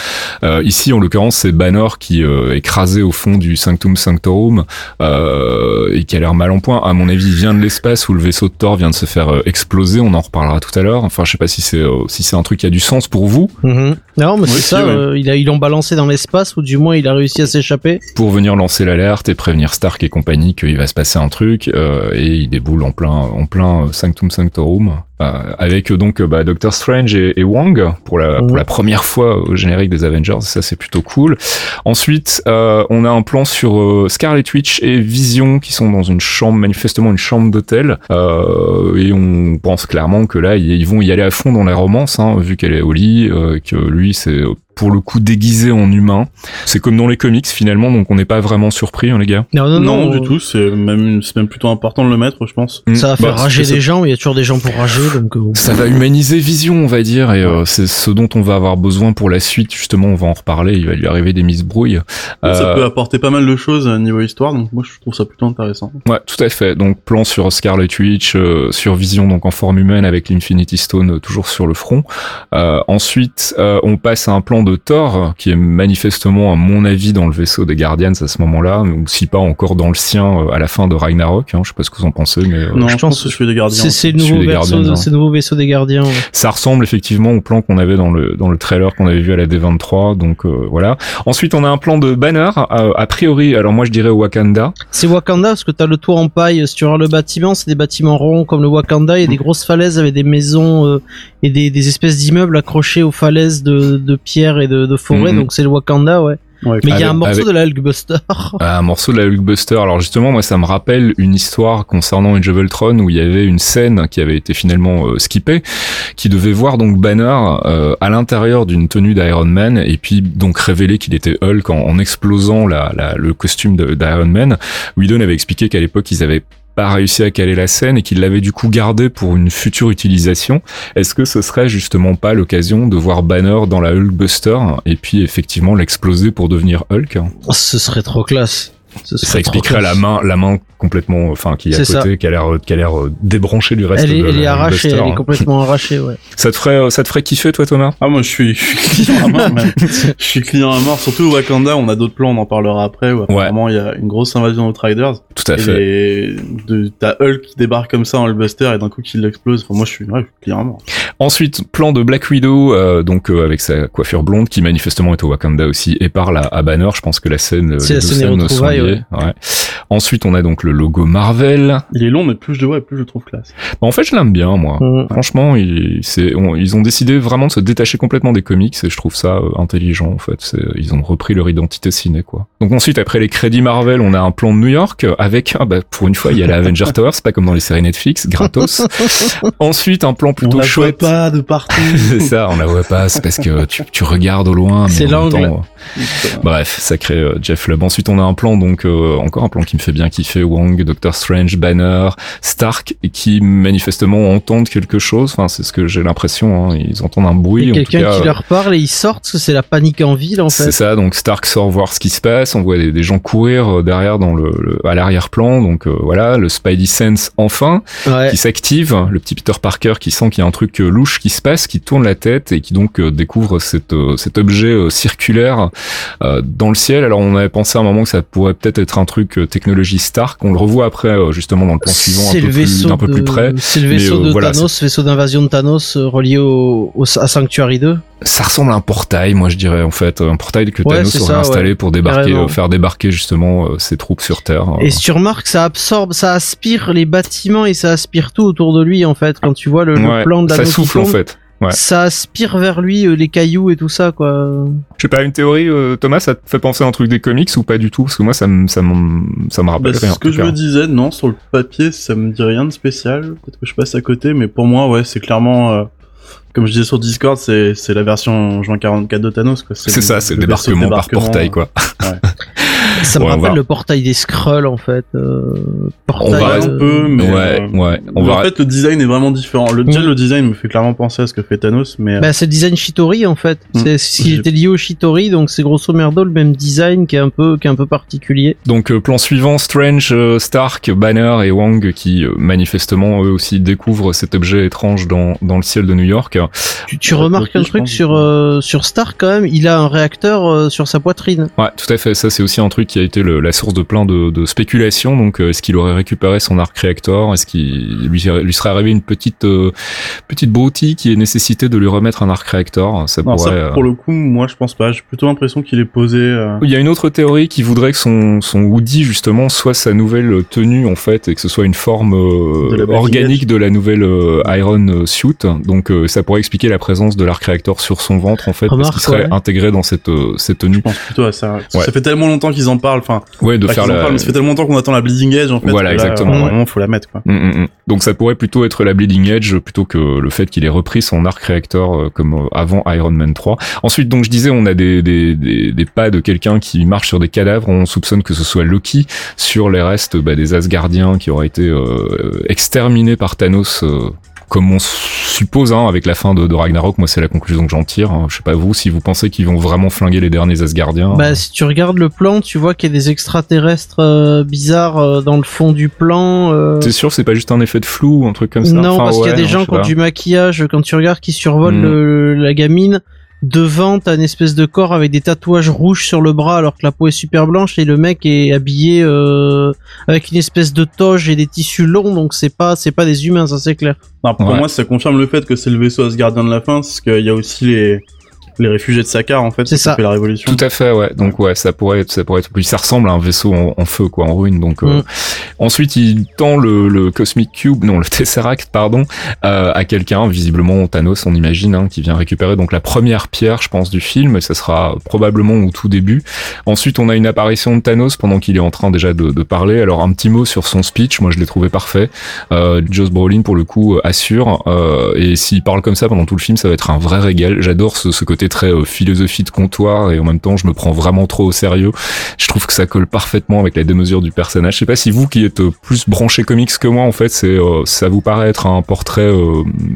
Speaker 1: Euh, ici, en l'occurrence, c'est Banner qui euh, est écrasé au fond du Sanctum Sanctorum euh, et qui a l'air mal en point. À mon avis, il vient de l'espace où le vaisseau de Thor vient de se faire exploser. On en reparlera tout à l'heure. Enfin, je sais pas si c'est euh, si c'est un truc qui a du sens pour vous
Speaker 2: Mhm. Non, mais
Speaker 5: Oui,
Speaker 2: c'est ça.
Speaker 5: ouais.
Speaker 2: euh, il a, ils l'ont balancé dans l'espace ou du moins il a réussi à s'échapper.
Speaker 1: pour venir lancer l'alerte et prévenir Stark et compagnie qu'il va se passer un truc euh, et il déboule en plein en plein Sanctum Sanctorum euh, avec euh, donc euh, bah, Doctor Strange et, et Wong pour la, pour la première fois au générique des Avengers. Ça c'est plutôt cool. Ensuite euh, on a un plan sur euh, Scarlet Witch et Vision qui sont dans une chambre manifestement une chambre d'hôtel. Euh, et on pense clairement que là ils, vont y aller à fond dans la romance hein, vu qu'elle est au lit euh, que lui c'est pour le coup déguisé en humain. C'est comme dans les comics finalement donc on n'est pas vraiment surpris hein, les gars.
Speaker 2: Non, non,
Speaker 5: Non,
Speaker 2: non,
Speaker 5: du tout. C'est même, c'est même plutôt important de le mettre, je pense.
Speaker 2: Ça va faire
Speaker 1: Bah,
Speaker 2: rager
Speaker 1: ça-
Speaker 2: des gens. Il y a toujours des gens pour rager, donc. euh,
Speaker 1: Ça va humaniser Vision, on va dire, et euh, c'est ce dont on va avoir besoin pour la suite. Justement, on va en reparler. Il va lui arriver des mises brouilles.
Speaker 5: Ça
Speaker 1: Euh,
Speaker 5: peut apporter pas mal de choses à niveau histoire, donc moi je trouve ça plutôt intéressant.
Speaker 1: Ouais, tout à fait. Donc plan sur Scarlet Witch, euh, sur Vision donc en forme humaine avec l'Infinity Stone euh, toujours sur le front. Euh, ensuite, euh, on passe à un plan de Thor qui est manifestement à mon avis dans le vaisseau des Guardians à ce moment-là, ou si pas encore dans le sien euh, à la fin de Ragnarok. Hein, je sais pas ce que vous en pensez, mais euh,
Speaker 5: non,
Speaker 2: je
Speaker 5: je,
Speaker 2: pense
Speaker 5: que je suis des gardiens.
Speaker 2: C'est le
Speaker 1: Celui
Speaker 2: nouveau
Speaker 1: des
Speaker 2: verso
Speaker 1: Guardians,
Speaker 2: de-
Speaker 1: hein.
Speaker 2: ce nouveau vaisseau des gardiens. ouais.
Speaker 1: Ça ressemble effectivement au plan qu'on avait dans le dans le trailer qu'on avait vu à la D23, donc euh, voilà. Ensuite, on a un plan de banner, euh, a priori, alors moi je dirais Wakanda.
Speaker 2: C'est Wakanda parce que t'as le toit en paille. Si tu regardes le bâtiment, c'est des bâtiments ronds comme le Wakanda. Il y a des grosses falaises avec des maisons euh, et des, des espèces d'immeubles accrochés aux falaises de, de pierre et de, de forêt.
Speaker 1: Mhm.
Speaker 2: Donc c'est le Wakanda, ouais.
Speaker 5: Ouais,
Speaker 2: Mais il y a un morceau
Speaker 1: avec-
Speaker 2: de la Hulkbuster.
Speaker 1: Un morceau de la Hulkbuster. Alors justement, moi, ça me rappelle une histoire concernant Age of Ultron où il y avait une scène qui avait été finalement euh, skippée, qui devait voir donc Banner euh, à l'intérieur d'une tenue d'Iron Man et puis donc révéler qu'il était Hulk en, en explosant la, la- le costume d'Iron Man. Whedon avait expliqué qu'à l'époque, ils avaient pas réussi à caler la scène et qu'il l'avait du coup gardé pour une future utilisation. Est-ce que ce serait justement pas l'occasion de voir Banner dans la Hulkbuster et puis effectivement l'exploser pour devenir Hulk?
Speaker 2: Ce serait trop classe. Ce
Speaker 1: ça expliquerait la main, la main complètement, enfin, qui est à côté, qui a l'air, qui a l'air euh, débranchée du reste
Speaker 2: Elle est,
Speaker 1: de
Speaker 2: elle est arrachée,
Speaker 1: Buster,
Speaker 2: elle est
Speaker 1: hein.
Speaker 2: complètement arrachée, ouais.
Speaker 1: Ça te ferait, euh, ça te ferait kiffer, toi, Thomas?
Speaker 5: Ah moi je suis, je suis client à mort même. je suis client à mort, surtout au Wakanda, on a d'autres plans, on en parlera après, où apparemment il y a une grosse invasion d'Outriders.
Speaker 1: Tout à
Speaker 5: Et
Speaker 1: fait.
Speaker 5: les- de, t'as Hulk qui débarque comme ça en Hulkbuster et d'un coup qui l'explose. Enfin, moi je suis, ouais, je suis client à mort.
Speaker 1: Ensuite, plan de Black Widow, euh, donc euh, avec sa coiffure blonde, qui manifestement est au Wakanda aussi, et parle à, à Banner. Je pense que la scène, euh, les
Speaker 2: la
Speaker 1: deux
Speaker 2: scène
Speaker 1: sont Ouais. Ensuite, on a donc le logo Marvel.
Speaker 5: Il est long mais plus je le vois et plus je le trouve classe.
Speaker 1: Bah, en fait, je l'aime bien, moi. Franchement, ils, on- ont décidé vraiment de se détacher complètement des comics et je trouve ça euh, intelligent en fait. Ils ont repris leur identité ciné quoi. Donc ensuite, après les crédits Marvel, on a un plan de New York avec, ah bah, pour une fois, il y a la Avenger Tower, c'est pas comme dans les séries Netflix, gratos. ensuite, un plan
Speaker 5: on
Speaker 1: plutôt
Speaker 5: la voit
Speaker 1: chouette.
Speaker 5: pas de partout.
Speaker 1: c'est ça, on la voit pas, c'est parce que tu, tu regardes au loin.
Speaker 2: C'est l'angle.
Speaker 1: euh, Bref, sacré euh, Jeff Lubb. Ensuite, on a un plan, donc euh, encore un plan qui me fait bien kiffer. Wong, Doctor Strange, Banner, Stark, et qui manifestement entendent quelque chose. Enfin, c'est ce que j'ai l'impression. hein. Ils entendent un
Speaker 2: Il
Speaker 1: bruit.
Speaker 2: quelqu'un qui leur parle et ils sortent c'est la panique en ville, en
Speaker 1: c'est
Speaker 2: fait.
Speaker 1: ça. Donc Stark sort voir ce qui se passe. On voit des, des gens courir euh, derrière dans le, le- à l'arrière-plan. Donc euh, voilà, le Spidey Sense enfin
Speaker 2: Ouais.
Speaker 1: qui s'active, le petit Peter Parker qui sent qu'il y a un truc euh, louche qui se passe, qui tourne la tête et qui donc euh, découvre cette, euh, cet objet euh, circulaire euh, dans le ciel. Alors on avait pensé à un moment que ça pourrait peut-être être un truc euh, technologie Stark. On le revoit après euh, justement dans le plan suivant un
Speaker 2: C'est
Speaker 1: peu,
Speaker 2: le
Speaker 1: plus, peu près.
Speaker 2: C'est le vaisseau
Speaker 1: euh,
Speaker 2: de
Speaker 1: voilà,
Speaker 2: Thanos, vaisseau d'invasion de Thanos relié au, au, à Sanctuary 2.
Speaker 1: Ça ressemble à un portail, moi je dirais en fait, un portail que
Speaker 2: Ouais,
Speaker 1: Thanos aurait
Speaker 2: ça,
Speaker 1: installé
Speaker 2: ouais.
Speaker 1: pour débarquer,
Speaker 2: Carrément.
Speaker 1: faire débarquer justement ses troupes sur Terre. Euh,
Speaker 2: Et si tu remarques, ça absorbe, ça aspire les bâtiments et ça aspire tout autour de lui, en fait. Quand tu vois le, plan de la
Speaker 1: ça souffle en fait. Ouais.
Speaker 2: Ça aspire vers lui euh, les cailloux et tout ça, quoi.
Speaker 1: Je sais pas, une théorie, euh, Thomas, ça te fait penser à un truc des comics ou pas du tout? Parce que moi ça me, ça me, ça me
Speaker 5: Bah,
Speaker 1: rappelle
Speaker 5: c'est
Speaker 1: rien.
Speaker 5: ce que je me disais, non, sur le papier, ça me dit rien de spécial. Peut-être que je passe à côté, mais pour moi, ouais, c'est clairement, euh, comme je disais sur Discord, c'est, c'est la version juin 44 de Thanos, quoi.
Speaker 1: C'est ça, c'est le débarquement par portail, quoi.
Speaker 2: Ça me
Speaker 1: Ouais, on
Speaker 2: rappelle
Speaker 1: va-
Speaker 2: le portail des Skrulls, en fait. Euh,
Speaker 1: On
Speaker 2: portail,
Speaker 1: va
Speaker 5: un
Speaker 2: euh,
Speaker 5: peu, mais
Speaker 1: ouais,
Speaker 5: euh,
Speaker 1: ouais. On va.
Speaker 5: En fait, le design est vraiment différent. Le, déjà,
Speaker 2: Mm.
Speaker 5: le design me fait clairement penser à ce que fait Thanos, mais
Speaker 2: Bah, c'est le design Shitori en fait.
Speaker 5: Hmm.
Speaker 2: C'est ce qui était lié au Shitori, donc c'est grosso merdo le même design qui est un peu, qui est un peu particulier.
Speaker 1: Donc euh, plan suivant, Strange, euh, Stark, Banner et Wang qui euh, manifestement eux aussi découvrent cet objet étrange dans, dans le ciel de New York.
Speaker 2: Tu, remarques un truc sur euh, sur Stark quand même, il a un réacteur euh, sur sa poitrine.
Speaker 1: Ouais, tout à fait. Ça c'est aussi un truc qui a été le- la source de plein de, de spéculations. Donc euh, est-ce qu'il aurait récupéré son arc réacteur Est-ce qu'il lui, lui serait arrivé une petite euh, petite broutille qui est nécessité de lui remettre un arc réacteur Ça
Speaker 5: non,
Speaker 1: pourrait.
Speaker 5: ça,
Speaker 1: euh,
Speaker 5: pour le coup, moi, je pense pas. J'ai plutôt l'impression qu'il est posé. euh,
Speaker 1: Il y a une autre théorie qui voudrait que son, son hoodie justement soit sa nouvelle tenue en fait et que ce soit une forme euh,
Speaker 5: De
Speaker 1: organique de la nouvelle euh, Iron Suit. Donc euh, ça pourrait expliquer la présence de l'arc réacteur sur son ventre en fait parce
Speaker 2: Remarque,
Speaker 1: qu'il serait
Speaker 2: ouais.
Speaker 1: intégré dans cette euh, cette
Speaker 5: Je
Speaker 1: tenue.
Speaker 5: pense plutôt à ça.
Speaker 1: Ouais.
Speaker 5: Ça fait tellement longtemps qu'ils en parlent. Enfin,
Speaker 1: Ouais, de faire
Speaker 5: qu'ils en
Speaker 1: la.
Speaker 5: parlent, mais ça fait tellement longtemps qu'on attend la Bleeding Edge en fait.
Speaker 1: Voilà,
Speaker 5: là,
Speaker 1: exactement, ouais.
Speaker 5: Faut la mettre quoi.
Speaker 1: Mm, mm, mm. Donc ça pourrait plutôt être la Bleeding Edge plutôt que le fait qu'il ait repris son arc réacteur comme euh, avant Iron Man 3. Ensuite, donc je disais, on a des, des, des, des pas de quelqu'un qui marche sur des cadavres. On soupçonne que ce soit Loki sur les restes bah, des Asgardiens qui auraient été euh, exterminés par Thanos. euh, comme on suppose hein, avec la fin de, de Ragnarok, moi c'est la conclusion que j'en tire. hein. Je sais pas vous si vous pensez qu'ils vont vraiment flinguer les derniers Asgardiens.
Speaker 2: Bah si tu regardes le plan, tu vois qu'il y a des extraterrestres euh, bizarres euh, dans le fond du plan. euh,
Speaker 1: T'es sûr c'est pas juste un effet de flou ou un truc comme ça?
Speaker 2: Non,
Speaker 1: Enfin,
Speaker 2: parce qu'il y a des gens qui ont du maquillage quand tu regardes qui survolent
Speaker 1: Hmm.
Speaker 2: le- la gamine. Devant t'as une espèce de corps avec des tatouages rouges sur le bras alors que la peau est super blanche et le mec est habillé euh, avec une espèce de toge et des tissus longs donc c'est pas c'est pas des humains ça c'est clair.
Speaker 5: Non, pour
Speaker 1: Ouais.
Speaker 5: moi, ça confirme le fait que c'est le vaisseau Asgardien de la fin, parce qu'il y a aussi les, les réfugiés de Sakaar, en fait,
Speaker 2: C'est
Speaker 5: qui
Speaker 2: ça.
Speaker 5: ont fait la révolution.
Speaker 1: Tout à fait, ouais. Donc ouais, ça pourrait être, ça pourrait être. Puis ça ressemble à un vaisseau en, en feu, quoi, en ruine. Donc euh,
Speaker 2: Mm.
Speaker 1: ensuite, il tend le, le Cosmic Cube, non, le Tesseract, pardon, euh, à quelqu'un, visiblement Thanos, on imagine, hein, qui vient récupérer donc la première pierre, je pense, du film. Et ça sera probablement au tout début. Ensuite, on a une apparition de Thanos pendant qu'il est en train déjà de, de parler. Alors un petit mot sur son speech. Moi, je l'ai trouvé parfait. Euh, Joss Brolin, pour le coup, assure. Euh, et s'il parle comme ça pendant tout le film, ça va être un vrai régal. J'adore ce, ce côté très euh, philosophie de comptoir et en même temps, je me prends vraiment trop au sérieux. Je trouve que ça colle parfaitement avec la démesure du personnage. Je sais pas si vous qui êtes euh, plus branché comics que moi, en fait, c'est euh, ça vous paraît être un portrait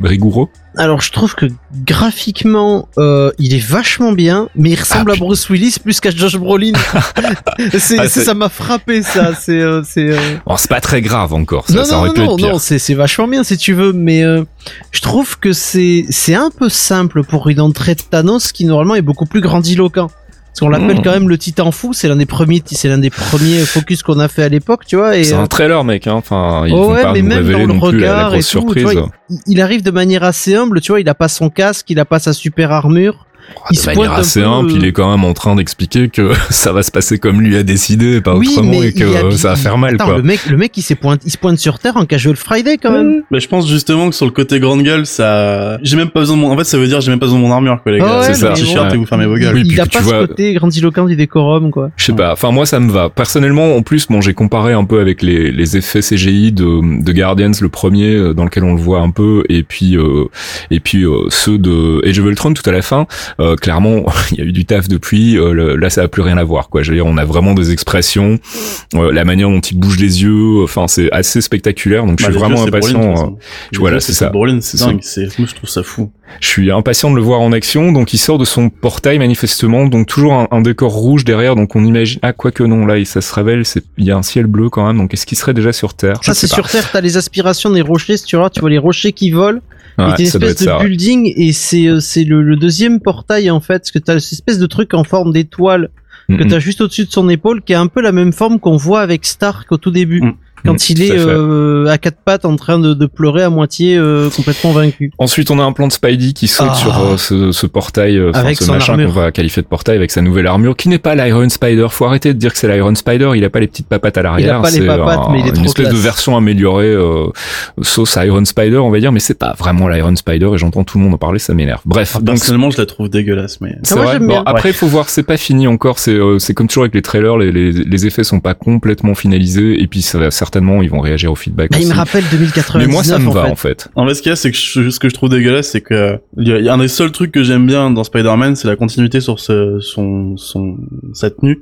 Speaker 1: rigoureux?
Speaker 2: Alors je trouve que graphiquement euh, il est vachement bien mais il ressemble
Speaker 1: Ah,
Speaker 2: à Bruce Willis plus qu'à Josh Brolin. c'est
Speaker 1: Ah,
Speaker 2: c'est- ça m'a frappé ça c'est euh, c'est euh,
Speaker 1: Bon, c'est pas très grave encore. Ça,
Speaker 2: non,
Speaker 1: ça
Speaker 2: non,
Speaker 1: aurait
Speaker 2: non,
Speaker 1: pu
Speaker 2: non,
Speaker 1: être pire.
Speaker 2: non, c'est, c'est vachement bien si tu veux, mais euh, je trouve que c'est, c'est un peu simple pour une entrée de Thanos qui normalement est beaucoup plus grandiloquent. Parce qu'on l'appelle
Speaker 1: Mmh.
Speaker 2: quand même le Titan fou, c'est l'un des premiers, c'est l'un des premiers focus qu'on a fait à l'époque, tu vois. Et,
Speaker 1: C'est
Speaker 2: euh,
Speaker 1: un trailer, mec. Hein. Enfin, ils
Speaker 2: oh ouais,
Speaker 1: pas
Speaker 2: mais même dans le regard et
Speaker 1: grosse
Speaker 2: tout, tu
Speaker 1: surprise.
Speaker 2: vois, il, il arrive de manière assez humble, tu vois. Il a pas son casque, il a pas sa super armure. Il
Speaker 1: de
Speaker 2: se
Speaker 1: manière assez humble,
Speaker 2: euh,
Speaker 1: il est quand même en train d'expliquer que ça va se passer comme lui a décidé, et pas
Speaker 2: oui,
Speaker 1: autrement, et que ça va faire mal,
Speaker 2: Attends,
Speaker 1: quoi.
Speaker 2: le mec, le mec, il, s'est pointe, il se pointe sur terre en casual Friday quand même.
Speaker 5: Mais je pense justement que sur le côté grande gueule, ça, j'ai même pas besoin de mon, en fait, ça veut dire j'ai même pas besoin de mon armure, quoi, les
Speaker 2: Ah
Speaker 5: gars.
Speaker 2: ouais,
Speaker 5: c'est ça, t-shirt et vous fermez vos gueules.
Speaker 1: Oui,
Speaker 2: il
Speaker 1: puis
Speaker 2: a pas
Speaker 1: vois-
Speaker 2: ce côté grandiloquent du décorum, quoi.
Speaker 1: Je sais pas. Enfin, moi, ça me va. Personnellement, en plus, bon, j'ai comparé un peu avec les, les effets CGI de, de Guardians, le premier, euh, dans lequel on le voit un peu, et puis, euh, et puis euh, ceux de Age of Ultron tout à la fin. Euh, clairement, il y a eu du taf depuis. euh, le- là, ça a plus rien à voir, quoi. Je veux dire, on a vraiment des expressions, euh, la manière dont il bouge les yeux. Enfin, c'est assez spectaculaire. Donc, je
Speaker 5: Bah,
Speaker 1: suis vraiment impatient.
Speaker 5: Toute
Speaker 1: euh, voilà, c'est ça.
Speaker 5: C'est dingue. C'est, moi, je trouve ça fou.
Speaker 1: Je suis impatient de le voir en action. Donc, il sort de son portail manifestement. Donc, toujours un, un décor rouge derrière. Donc, on imagine. Ah, quoique non, là, il- ça se révèle. C'est il y a un ciel bleu quand même. Donc, est-ce qu'il serait déjà sur Terre? Je
Speaker 2: Ça, c'est sur Terre, t'as les aspirations des rochers, tu vois, tu vois les rochers qui volent,
Speaker 1: Ouais,
Speaker 2: t'as une espèce de
Speaker 1: ça. ouais.
Speaker 2: building, et c'est, euh, c'est le, le deuxième portail, en fait, parce que t'as cette espèce de truc en forme d'étoile, que
Speaker 1: Mm,
Speaker 2: t'as juste au-dessus de son épaule, qui a un peu la même forme qu'on voit avec Stark au tout début.
Speaker 5: Mm.
Speaker 2: Quand
Speaker 1: Mm,
Speaker 2: il est euh, à quatre pattes en train de, de pleurer à moitié euh, complètement vaincu.
Speaker 1: Ensuite, on a un plan de Spidey qui saute
Speaker 2: Ah.
Speaker 1: sur euh, ce, ce portail, euh,
Speaker 2: Avec
Speaker 1: ce
Speaker 2: son
Speaker 1: machin
Speaker 2: armure.
Speaker 1: qu'on va qualifier de portail avec sa nouvelle armure, qui n'est pas l'Iron Spider. Faut arrêter de dire que c'est l'Iron Spider. Il a pas les petites papates à l'arrière.
Speaker 2: pas les papates,
Speaker 1: un-
Speaker 2: mais il est
Speaker 1: une
Speaker 2: trop
Speaker 1: espèce de version améliorée euh, sauce Iron Spider, on va dire, mais c'est pas vraiment l'Iron Spider. Et j'entends tout le monde en parler, ça m'énerve. Bref, donc
Speaker 5: Personnellement, je la trouve dégueulasse, mais.
Speaker 1: c'est
Speaker 2: Ah,
Speaker 1: vrai. Bon,
Speaker 2: bien.
Speaker 1: après, il faut voir, c'est pas fini encore. C'est euh, c'est comme toujours avec les trailers, les, les, les effets sont pas complètement finalisés. Et puis, ça va certainement, ils vont réagir au feedback.
Speaker 2: Bah, il
Speaker 1: aussi.
Speaker 2: me rappelle
Speaker 1: mais
Speaker 2: 2099
Speaker 1: moi, ça me
Speaker 2: en
Speaker 1: va
Speaker 2: fait.
Speaker 1: en fait.
Speaker 5: En fait, ce qu'il y a, c'est que je- ce que je trouve dégueulasse, c'est que il y, a- il y a un des seuls trucs que j'aime bien dans Spider-Man, c'est la continuité sur ce, son, son, sa tenue.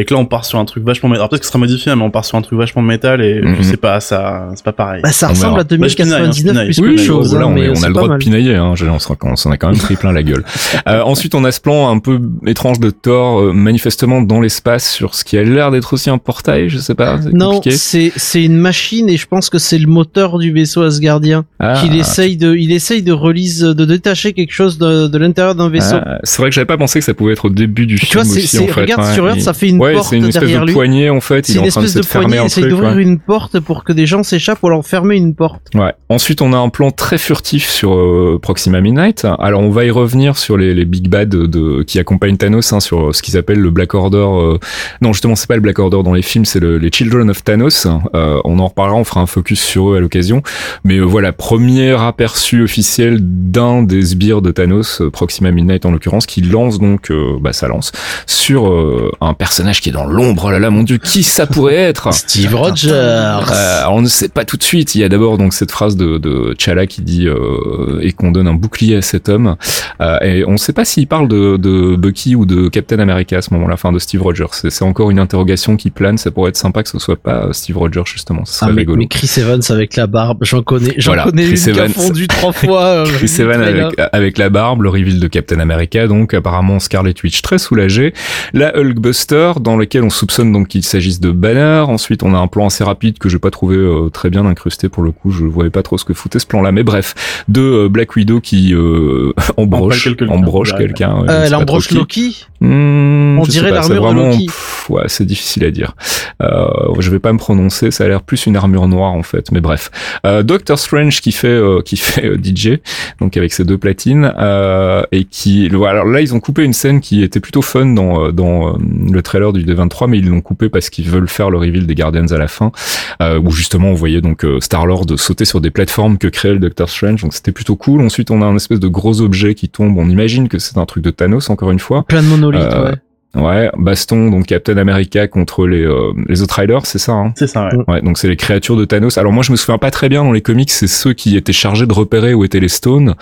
Speaker 5: Et que là, on part sur un truc vachement métal. Alors peut-être que ce sera modifié, hein, mais on part sur un truc vachement métal et
Speaker 1: Mhm.
Speaker 5: je sais pas, ça, c'est pas pareil.
Speaker 2: Bah, ça
Speaker 1: On
Speaker 2: ressemble
Speaker 1: verra.
Speaker 2: à
Speaker 5: Bah, je pinaille, hein,
Speaker 2: 2099
Speaker 5: je
Speaker 2: plus
Speaker 5: pinaille.
Speaker 2: qu'autre
Speaker 5: Oui,
Speaker 2: chose.
Speaker 1: là,
Speaker 2: hein,
Speaker 1: on,
Speaker 2: mais
Speaker 1: a le droit de pinailler, hein, on s'en a quand même pris plein la gueule. Euh, ensuite, on a ce plan un peu étrange de Thor, euh, manifestement dans l'espace, sur ce qui a l'air d'être aussi un portail, je sais pas,
Speaker 2: Non, c'est c'est une machine et je pense que c'est le moteur du vaisseau Asgardien
Speaker 1: Ah,
Speaker 2: qu'il essaye de il essaye de relise de détacher quelque chose de, de l'intérieur d'un vaisseau.
Speaker 1: ah, c'est vrai que j'avais pas pensé que ça pouvait être au début du
Speaker 2: tu
Speaker 1: film
Speaker 2: vois, c'est
Speaker 1: aussi,
Speaker 2: c'est-
Speaker 1: en fait.
Speaker 2: regarde
Speaker 1: ouais.
Speaker 2: sur Earth, ça fait une
Speaker 1: ouais,
Speaker 2: porte
Speaker 1: c'est une espèce
Speaker 2: derrière
Speaker 1: de
Speaker 2: lui.
Speaker 1: poignée, en fait,
Speaker 2: C'est
Speaker 1: il est
Speaker 2: une
Speaker 1: en train de
Speaker 2: espèce de
Speaker 1: fermer
Speaker 2: poignée, essaye d'ouvrir
Speaker 1: ouais.
Speaker 2: une porte pour que des gens s'échappent ou leur fermer une porte.
Speaker 1: Ouais. Ensuite, on a un plan très furtif sur euh, Proxima Midnight. Alors, on va y revenir sur les, les big bad de, de- qui accompagnent Thanos, hein, sur ce qu'ils appellent le Black Order. euh, Non, justement, c'est pas le Black Order dans les films, c'est le- les Children of Thanos. Euh, on en reparlera, on fera un focus sur eux à l'occasion. Mais voilà, premier aperçu officiel d'un des sbires de Thanos, Proxima Midnight en l'occurrence, qui lance donc bah, sa lance sur un personnage qui est dans l'ombre. Oh là là, mon dieu, qui ça pourrait être?
Speaker 2: Steve Rogers.
Speaker 1: euh, on ne sait pas tout de suite. Il y a d'abord donc cette phrase de, de T'Challa qui dit euh, et qu'on donne un bouclier à cet homme. Euh, et on ne sait pas s'il parle de, de Bucky ou de Captain America à ce moment-là, enfin de Steve Rogers. C'est encore une interrogation qui plane. Ça pourrait être sympa que ce soit pas euh, Steve Rogers justement. Ce serait
Speaker 2: Ah, mais,
Speaker 1: rigolo.
Speaker 2: mais Chris Evans avec la barbe, j'en connais, j'en
Speaker 1: Voilà,
Speaker 2: connais
Speaker 1: Chris
Speaker 2: une qui a
Speaker 1: Evans.
Speaker 2: fondu trois fois.
Speaker 1: Chris Evans avec la barbe, le reveal de Captain America, donc apparemment Scarlet Witch très soulagée. La Hulkbuster, dans lequel on soupçonne donc qu'il s'agisse de Banner. Ensuite, on a un plan assez rapide que j'ai pas trouvé euh, très bien incrusté pour le coup. Je voyais pas trop ce que foutait ce plan-là, mais bref, de euh, Black Widow qui euh, embroche,
Speaker 5: quelqu'un.
Speaker 1: embroche quelqu'un.
Speaker 2: Euh, elle embroche. Loki.
Speaker 1: Hmm,
Speaker 2: On dirait l'armure de Loki.
Speaker 1: pff, ouais, c'est difficile à dire. Euh, je vais pas me prononcer, ça a l'air plus une armure noire en fait, mais bref. Euh, Doctor Strange qui fait euh, qui fait euh, DJ, donc avec ses deux platines, euh, et qui alors là ils ont coupé une scène qui était plutôt fun dans dans euh, le trailer du D23, mais ils l'ont coupé parce qu'ils veulent faire le reveal des Guardians à la fin, euh, où justement on voyait donc Star Lord sauter sur des plateformes que créait le Doctor Strange, donc c'était plutôt cool. Ensuite on a un espèce de gros objet qui tombe, on imagine que c'est un truc de Thanos encore une fois.
Speaker 2: Plein de monolithes,
Speaker 1: Euh,
Speaker 2: ouais.
Speaker 1: Ouais, baston, donc Captain America contre les euh, les autres Riders, c'est ça. Hein?
Speaker 5: C'est ça, ouais.
Speaker 1: ouais, donc c'est les créatures de Thanos. Alors moi, je me souviens pas très bien dans les comics, c'est ceux qui étaient chargés de repérer où étaient les Stones,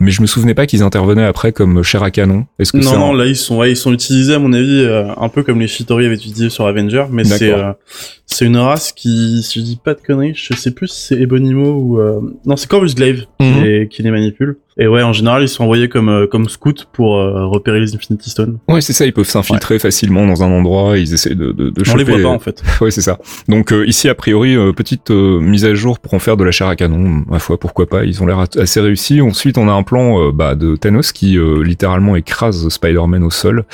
Speaker 1: mais je me souvenais pas qu'ils intervenaient après comme chair à canon. Est-ce que
Speaker 5: Non, non,
Speaker 1: un-
Speaker 5: là ils sont, ouais, ils sont utilisés à mon avis euh, un peu comme les Shitori avaient utilisé sur Avenger, mais c'est euh, c'est une race qui, si je dis pas de conneries, je sais plus si c'est Ebonimo ou euh, non, c'est Corvus Glaive qui, les, qui les manipule. Et ouais, en général, ils sont envoyés comme euh, comme scouts pour euh, repérer les Infinity Stones.
Speaker 1: Ouais, c'est ça. Ils peuvent s'infiltrer facilement dans un endroit. Ils essaient de de, de
Speaker 5: On les voit pas en fait.
Speaker 1: Ouais, c'est ça. Donc euh, ici, a priori, euh, petite euh, mise à jour pour en faire de la chair à canon. Ma foi, pourquoi pas Ils ont l'air assez réussis. Ensuite, on a un plan euh, bah, de Thanos qui euh, littéralement écrase Spider-Man au sol.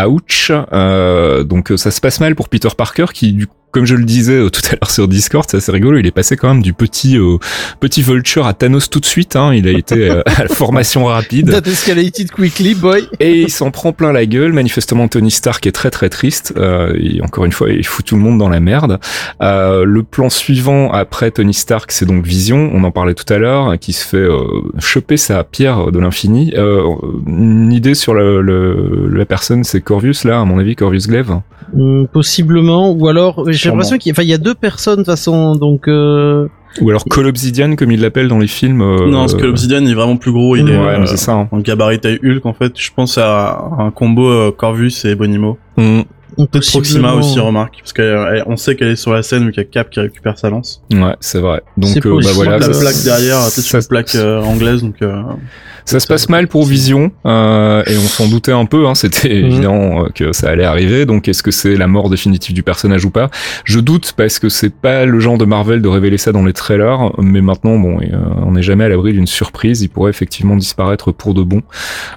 Speaker 1: Ouch. Euh, donc euh, ça se passe mal pour Peter Parker qui, du comme je le disais euh, tout à l'heure sur Discord, c'est assez rigolo. Il est passé quand même du petit euh, petit Vulture à Thanos tout de suite. Hein. Il a été euh, à la formation rapide.
Speaker 2: That escalated quickly, boy.
Speaker 1: Et il s'en prend plein la gueule. Manifestement, Tony Stark est très très triste. Euh, et encore une fois, il fout tout le monde dans la merde. Euh, le plan suivant après Tony Stark, c'est donc Vision. On en parlait tout à l'heure, qui se fait euh, choper sa pierre de l'infini. Euh, une idée sur le, le- la personne, c'est Corvus là, à mon avis, Corvus Glaive.
Speaker 2: Hum, possiblement, ou alors j'ai l'impression qu'il y a deux personnes de toute façon, donc euh,
Speaker 1: Ou alors Call Obsidian, comme il l'appelle dans les films. euh,
Speaker 5: non, parce que l'Obsidian il est vraiment plus gros. Il est
Speaker 2: Ouais,
Speaker 5: euh,
Speaker 1: c'est ça. hein.
Speaker 5: en gabarit taille Hulk en fait. Je pense à un combo euh, Corvus et Bonimo.
Speaker 1: Mm.
Speaker 5: Peut-être Proxima aussi remarque, parce qu'on sait qu'elle est sur la scène, mais qu'il y a Cap qui récupère sa lance.
Speaker 1: Ouais, c'est vrai. Donc
Speaker 2: C'est
Speaker 1: euh, bah voilà.
Speaker 5: la plaque derrière, peut-être
Speaker 1: ça-
Speaker 5: une plaque euh, anglaise, donc. Euh,
Speaker 1: Ça se passe mal pour Vision euh, et on s'en doutait un peu. Hein, C'était
Speaker 2: Mhm.
Speaker 1: évident euh, que ça allait arriver. Donc est-ce que c'est la mort définitive du personnage ou pas? Je doute parce que c'est pas le genre de Marvel de révéler ça dans les trailers. Mais maintenant, bon, euh, on n'est jamais à l'abri d'une surprise. Il pourrait effectivement disparaître pour de bon.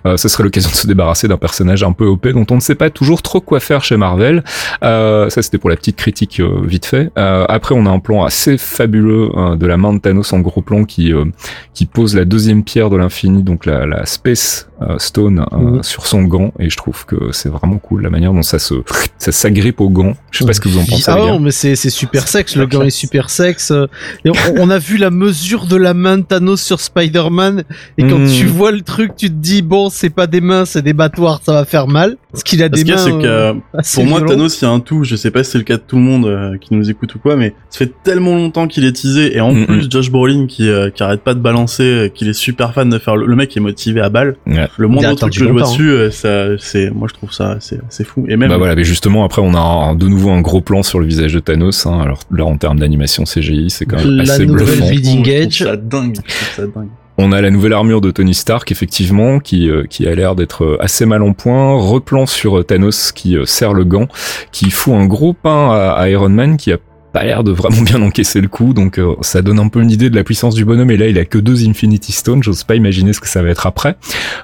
Speaker 1: Euh, ce serait l'occasion de se débarrasser d'un personnage un peu OP dont on ne sait pas toujours trop quoi faire chez Marvel. Euh, ça c'était pour la petite critique euh, vite fait. Euh, après, on a un plan assez fabuleux euh, de la main de Thanos en gros plan qui euh, qui pose la deuxième pierre de l'infini, donc la, la Space Stone, euh,
Speaker 2: Mhm.
Speaker 1: sur son gant, et je trouve que c'est vraiment cool la manière dont ça se, ça s'agrippe au gant. Je sais pas ce que vous en pensez,
Speaker 2: Ah non, mais c'est c'est super sexe, le gant est super sexe. euh, Et on, on a vu la mesure de la main de Thanos sur Spider-Man, et quand
Speaker 1: Mm.
Speaker 2: tu vois le truc, tu te dis bon, c'est pas des mains, c'est des battoirs, ça va faire mal. Parce qu'il a
Speaker 5: Ce
Speaker 2: des
Speaker 5: qu'il y a,
Speaker 2: mains.
Speaker 5: c'est que
Speaker 2: euh,
Speaker 5: euh, pour moi. Thanos, il y a un tout. Je sais pas si c'est le cas de tout le monde euh, qui nous écoute ou quoi, mais ça fait tellement longtemps qu'il est teasé. Et en
Speaker 1: Mm,
Speaker 5: plus, Josh Brolin qui, euh, qui arrête pas de balancer, euh, qu'il est super fan de faire. Le, le mec est motivé à balle.
Speaker 1: Ouais.
Speaker 5: Le
Speaker 2: Il a
Speaker 5: moindre truc
Speaker 2: attendu
Speaker 5: que je vois dessus, euh, ça, c'est, moi, je trouve ça, c'est, c'est fou. Et même.
Speaker 1: Bah voilà, mais justement après on a un- de nouveau un gros plan sur le visage de Thanos. Hein. Alors là en termes d'animation CGI, c'est quand même
Speaker 2: La
Speaker 1: assez
Speaker 2: nouvelle
Speaker 1: bluffant.
Speaker 5: trouve
Speaker 2: Edge.
Speaker 5: ça dingue. Ça dingue.
Speaker 1: On a la nouvelle armure de Tony Stark, effectivement, qui, euh, qui a l'air d'être euh, assez mal en point. Replan sur Thanos qui euh, serre le gant, qui fout un gros pain à, à Iron Man, qui a pas l'air de vraiment bien encaisser le coup, donc euh, ça donne un peu une idée de la puissance du bonhomme. Et là, il a que deux Infinity Stones, j'ose pas imaginer ce que ça va être après.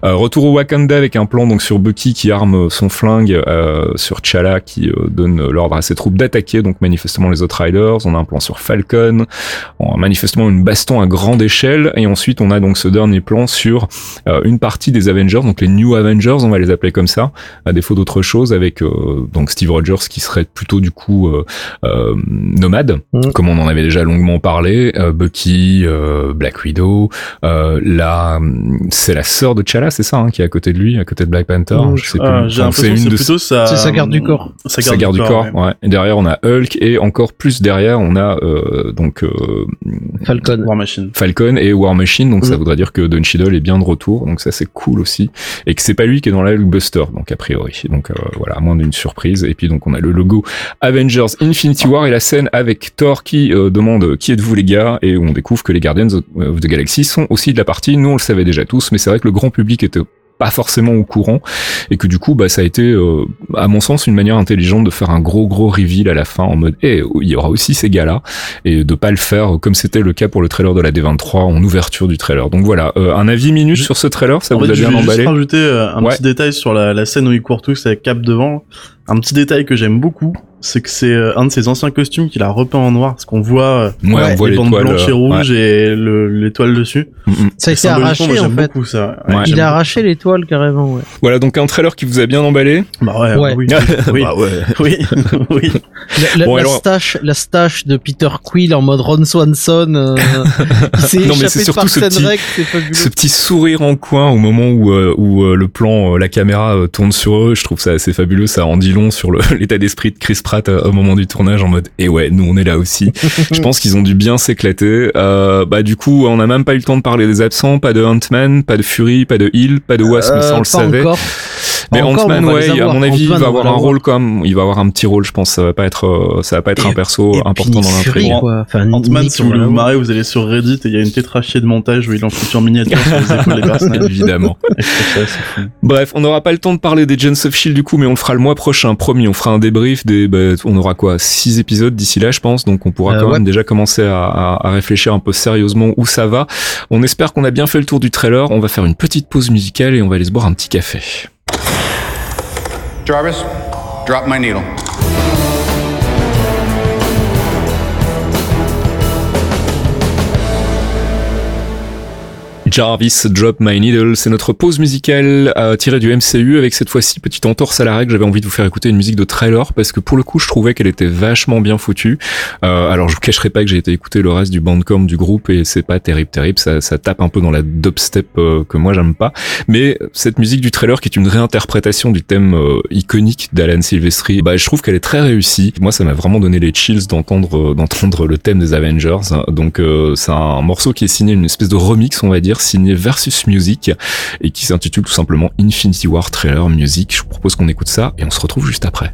Speaker 1: Euh, retour au Wakanda avec un plan donc sur Bucky qui arme son flingue, euh, sur T'Challa qui donne l'ordre à ses troupes d'attaquer, donc manifestement les autres Riders. On a un plan sur Falcon, on a manifestement une baston à grande échelle, et ensuite on a donc ce dernier plan sur une partie des Avengers, donc les New Avengers, on va les appeler comme ça, à défaut d'autre chose, avec donc Steve Rogers qui serait plutôt du coup euh, nomade,
Speaker 2: Mhm.
Speaker 1: comme on en avait déjà longuement parlé, euh, Bucky, euh, Black Widow, euh, là c'est la sœur de T'Challa, c'est ça, hein, qui est à côté de lui, à côté de Black Panther,
Speaker 2: Mhm.
Speaker 1: je sais plus.
Speaker 5: Ah, j'ai
Speaker 1: Enfin, c'est
Speaker 5: l'impression que c'est
Speaker 1: une de
Speaker 5: plutôt sa.
Speaker 2: C'est sa garde du corps.
Speaker 5: Sa
Speaker 1: sa garde du corps, ouais. Et derrière on a Hulk et encore plus derrière on a euh, donc euh,
Speaker 2: Falcon.
Speaker 5: War Machine.
Speaker 1: Falcon et War Machine, donc ça
Speaker 2: Mhm.
Speaker 1: voudrait dire que Don Cheadle est bien de retour, donc ça c'est cool aussi, et que c'est pas lui qui est dans la Hulkbuster, donc a priori, donc euh, voilà, à moins d'une surprise, et puis donc on a le logo Avengers Infinity War et la scène avec Thor qui euh, demande euh, qui êtes-vous les gars, et on découvre que les Guardians of the Galaxy sont aussi de la partie, nous on le savait déjà tous, mais c'est vrai que le grand public était pas forcément au courant et que du coup bah ça a été euh, à mon sens une manière intelligente de faire un gros gros reveal à la fin en mode eh il y aura aussi ces gars là et de pas le faire comme c'était le cas pour le trailer de la D23 en ouverture du trailer. Donc voilà, euh, un avis minute sur ce trailer, ça
Speaker 5: En
Speaker 1: vous
Speaker 5: fait,
Speaker 1: a
Speaker 5: je
Speaker 1: bien
Speaker 5: vais
Speaker 1: emballé?
Speaker 5: juste rajouter euh, un
Speaker 1: Ouais.
Speaker 5: petit détail sur la, la scène où ils courent tous avec Cap devant. Un petit détail que j'aime beaucoup, c'est que c'est euh, un de ses anciens costumes qu'il a repeint en noir, parce qu'on voit euh,
Speaker 1: Ouais,
Speaker 2: Ouais,
Speaker 1: on voit
Speaker 5: les bandes blanches et
Speaker 1: euh,
Speaker 5: rouges et le- l'étoile dessus.
Speaker 1: ouais. Mm, mm.
Speaker 2: Ça a
Speaker 5: Et
Speaker 2: été arraché
Speaker 5: moi,
Speaker 2: en fait.
Speaker 5: beaucoup ça.
Speaker 1: Ouais.
Speaker 2: Il a arraché l'étoile carrément, ouais.
Speaker 1: Voilà donc un trailer qui vous a bien emballé.
Speaker 5: Bah ouais,
Speaker 2: Ouais.
Speaker 5: oui. oui.
Speaker 1: Bah ouais.
Speaker 5: oui, oui.
Speaker 2: La, la,
Speaker 1: Bon,
Speaker 2: la
Speaker 1: alors-
Speaker 2: stache, la stache de Peter Quill en mode Ron Swanson, euh,
Speaker 1: Non, mais
Speaker 2: échappé
Speaker 1: c'est surtout ce petit-
Speaker 2: Rec, c'est fabuleux.
Speaker 1: Ce petit sourire en coin au moment où euh, où euh, le plan, euh, la caméra euh, tourne sur eux, je trouve ça assez fabuleux. Ça en dit long sur l'état d'esprit de Chris Pratt euh, au moment du tournage en mode et ouais, nous on est là aussi. je pense qu'ils ont dû bien s'éclater. Euh, bah du coup, on n'a même pas eu le temps de parler des absents. Pas de Ant-Man, pas de Fury, pas de Hill, pas de Wasp, mais ça on
Speaker 2: Euh,
Speaker 1: le
Speaker 2: pas
Speaker 1: savait.
Speaker 2: encore.
Speaker 1: Mais
Speaker 2: on va
Speaker 1: ouais, à mon avis, il
Speaker 2: Ant-Man,
Speaker 1: va avoir un rôle comme, il va avoir un petit rôle, je pense. Ça va pas être, euh, ça va pas être un perso
Speaker 2: Et
Speaker 1: important
Speaker 2: puis
Speaker 1: dans l'intrigue.
Speaker 2: quoi. Enfin,
Speaker 5: Ant-Man, si vous voulez
Speaker 2: va
Speaker 5: vous
Speaker 2: l'avoir.
Speaker 5: marrer, vous allez sur Reddit et il y a une tétrachier de montage où il en fout en miniature sur les épaules des personnages.
Speaker 1: Évidemment. Bref, on n'aura pas le temps de parler des Gens of Shield du coup, mais on le fera le mois prochain, promis. On fera un débrief des, bah, on aura quoi, six épisodes d'ici là, je pense. Donc on pourra
Speaker 2: Euh,
Speaker 1: quand
Speaker 2: ouais.
Speaker 1: même déjà commencer à, à- à réfléchir un peu sérieusement où ça va. On espère qu'on a bien fait le tour du trailer. On va faire une petite pause musicale et on va aller se boire un petit café.
Speaker 6: Jarvis, drop my needle.
Speaker 1: Jarvis Drop My Needle, c'est notre pause musicale euh, tirée du MCU avec cette fois-ci petite entorse à la règle. J'avais envie de vous faire écouter une musique de trailer parce que pour le coup, je trouvais qu'elle était vachement bien foutue. Euh, alors, je vous cacherai pas que j'ai été écouter le reste du bandcamp du groupe et c'est pas terrible, terrible. Ça, ça tape un peu dans la dubstep euh, que moi j'aime pas. Mais cette musique du trailer qui est une réinterprétation du thème euh, iconique d'Alan Silvestri, bah, je trouve qu'elle est très réussie. Moi, ça m'a vraiment donné les chills d'entendre euh, d'entendre le thème des Avengers. Donc, euh, c'est un morceau qui est signé une espèce de remix, on va dire, signé Versus Music et qui s'intitule tout simplement Infinity War Trailer Music. Je vous propose qu'on écoute ça et on se retrouve juste après.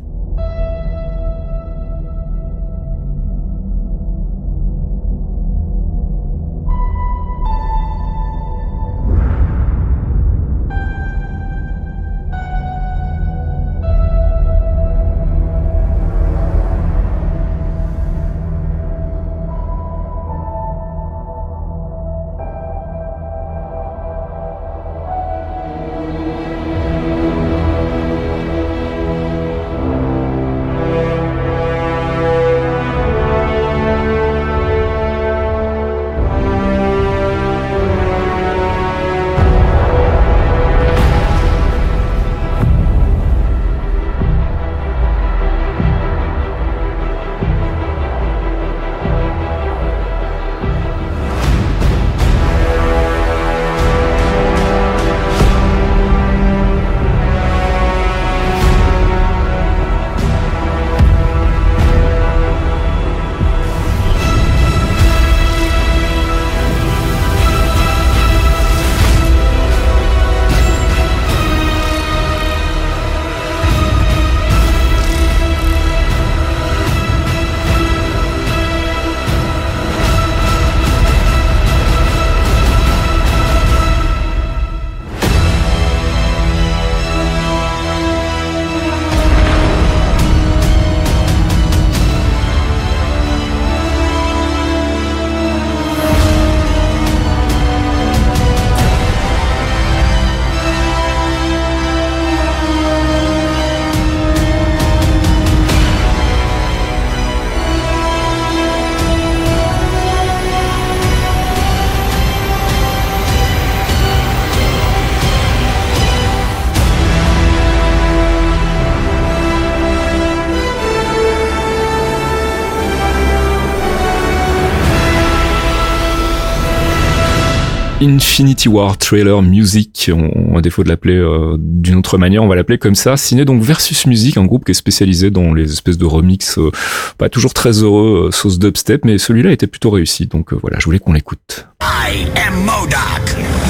Speaker 1: Infinity War Trailer Music, on, à défaut de l'appeler euh, d'une autre manière, on va l'appeler comme ça, signé donc Versus Music, un groupe qui est spécialisé dans les espèces de remix, euh, pas toujours très heureux, euh, sauce dubstep, mais celui-là était plutôt réussi, donc voilà, je voulais qu'on l'écoute.
Speaker 7: I am Modoc.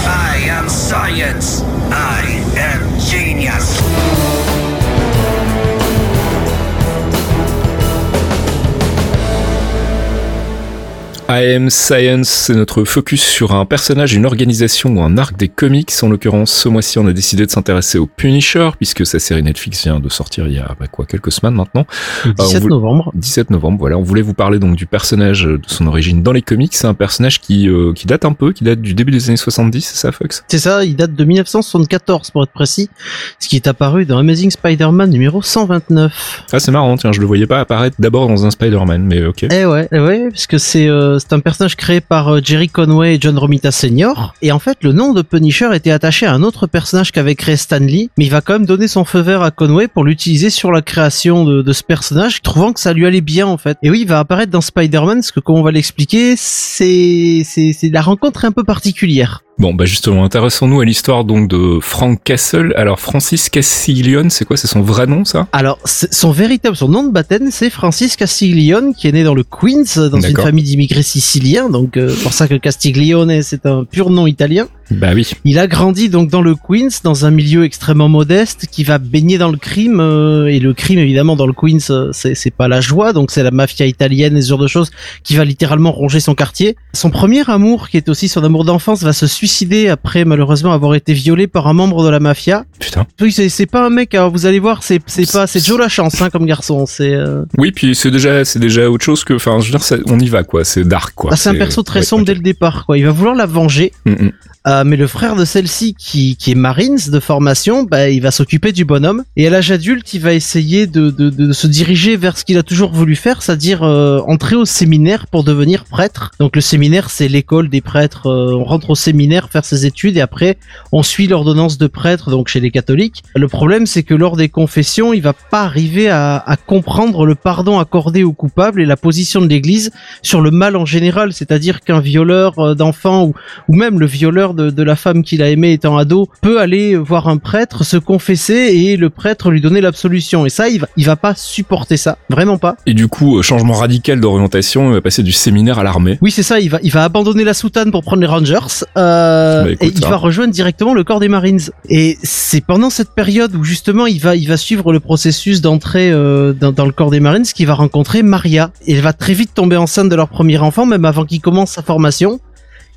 Speaker 7: I am science. I am genius.
Speaker 1: Am Science, c'est notre focus sur un personnage, une organisation ou un arc des comics. En l'occurrence, ce mois-ci, on a décidé de s'intéresser au Punisher, puisque sa série Netflix vient de sortir il y a bah, quoi quelques semaines maintenant.
Speaker 2: Le 17
Speaker 1: vous-
Speaker 2: novembre.
Speaker 1: 17 novembre, voilà. On voulait vous parler donc du personnage, euh, de son origine dans les comics. C'est un personnage qui, euh, qui date un peu, qui date du début des années 70, c'est ça, Fox?
Speaker 2: C'est ça, il date de 1974 pour être précis, ce qui est apparu dans Amazing Spider-Man numéro 129.
Speaker 1: Ah, c'est marrant, tiens, je le voyais pas apparaître d'abord dans un Spider-Man, mais ok.
Speaker 2: Eh ouais, eh ouais, parce que c'est euh, c'est un personnage créé par euh, Jerry Conway et John Romita Sr. Et en fait, le nom de Punisher était attaché à un autre personnage qu'avait créé Stan Lee, mais il va quand même donner son feu vert à Conway pour l'utiliser sur la création de, ce personnage, trouvant que ça lui allait bien en fait. Et oui, il va apparaître dans Spider-Man, parce que comme on va l'expliquer, c'est c'est c'est la rencontre un peu particulière.
Speaker 1: Bon, bah justement, intéressons-nous à l'histoire donc de Frank Castle. Alors, Francis Castiglione, c'est quoi? C'est son vrai nom, ça?
Speaker 2: Alors, son véritable, son nom de baptême, c'est Francis Castiglione, qui est né dans le Queens, dans une famille d'immigrés siciliens. Donc, euh, pour ça que Castiglione, c'est un pur nom italien.
Speaker 1: Bah oui.
Speaker 2: Il a grandi donc dans le Queens, dans un milieu extrêmement modeste, qui va baigner dans le crime. euh, et le crime, évidemment, dans le Queens, euh, c'est pas la joie. Donc, c'est la mafia italienne et ce genre de choses qui va littéralement ronger son quartier. Son premier amour, qui est aussi son amour d'enfance, va se suicider après malheureusement avoir été violé par un membre de la mafia.
Speaker 1: Putain.
Speaker 2: Oui, c'est pas un mec. alors vous allez voir, c'est pas c'est Joe la chance hein, comme garçon. C'est euh,
Speaker 1: Oui, puis c'est déjà, c'est déjà autre chose que, enfin, je veux dire, on y va, quoi. C'est dark, quoi.
Speaker 2: ah, c'est un perso très
Speaker 1: ouais,
Speaker 2: sombre dès le départ. Quoi, il va vouloir la venger.
Speaker 1: Mm, mm.
Speaker 2: Euh, mais le frère de celle-ci, qui, qui est Marines de formation, bah, il va s'occuper du bonhomme. Et à l'âge adulte, il va essayer de, de, de se diriger vers ce qu'il a toujours voulu faire, c'est-à-dire euh, entrer au séminaire pour devenir prêtre. Donc le séminaire, c'est l'école des prêtres. Euh, on rentre au séminaire faire ses études et après, on suit l'ordonnance de prêtre, donc chez les catholiques. Le problème, c'est que lors des confessions, il va pas arriver à, à comprendre le pardon accordé aux coupables et la position de l'Église sur le mal en général, c'est-à-dire qu'un violeur euh, d'enfants ou ou même le violeur de, de la femme qu'il a aimée étant ado peut aller voir un prêtre, se confesser et le prêtre lui donner l'absolution. Et ça, il va, il va pas supporter ça, vraiment pas.
Speaker 1: Et du coup, euh, changement radical d'orientation, il va passer du séminaire à l'armée.
Speaker 2: Oui, c'est ça, il va, il va abandonner la soutane pour prendre les Rangers euh,
Speaker 1: Bah, écoute,
Speaker 2: et il
Speaker 1: hein.
Speaker 2: va rejoindre directement le corps des Marines. Et c'est pendant cette période où justement il va, il va suivre le processus d'entrée euh, dans, dans le corps des Marines qu'il va rencontrer Maria. Et elle va très vite tomber enceinte de leur premier enfant, même avant qu'il commence sa formation.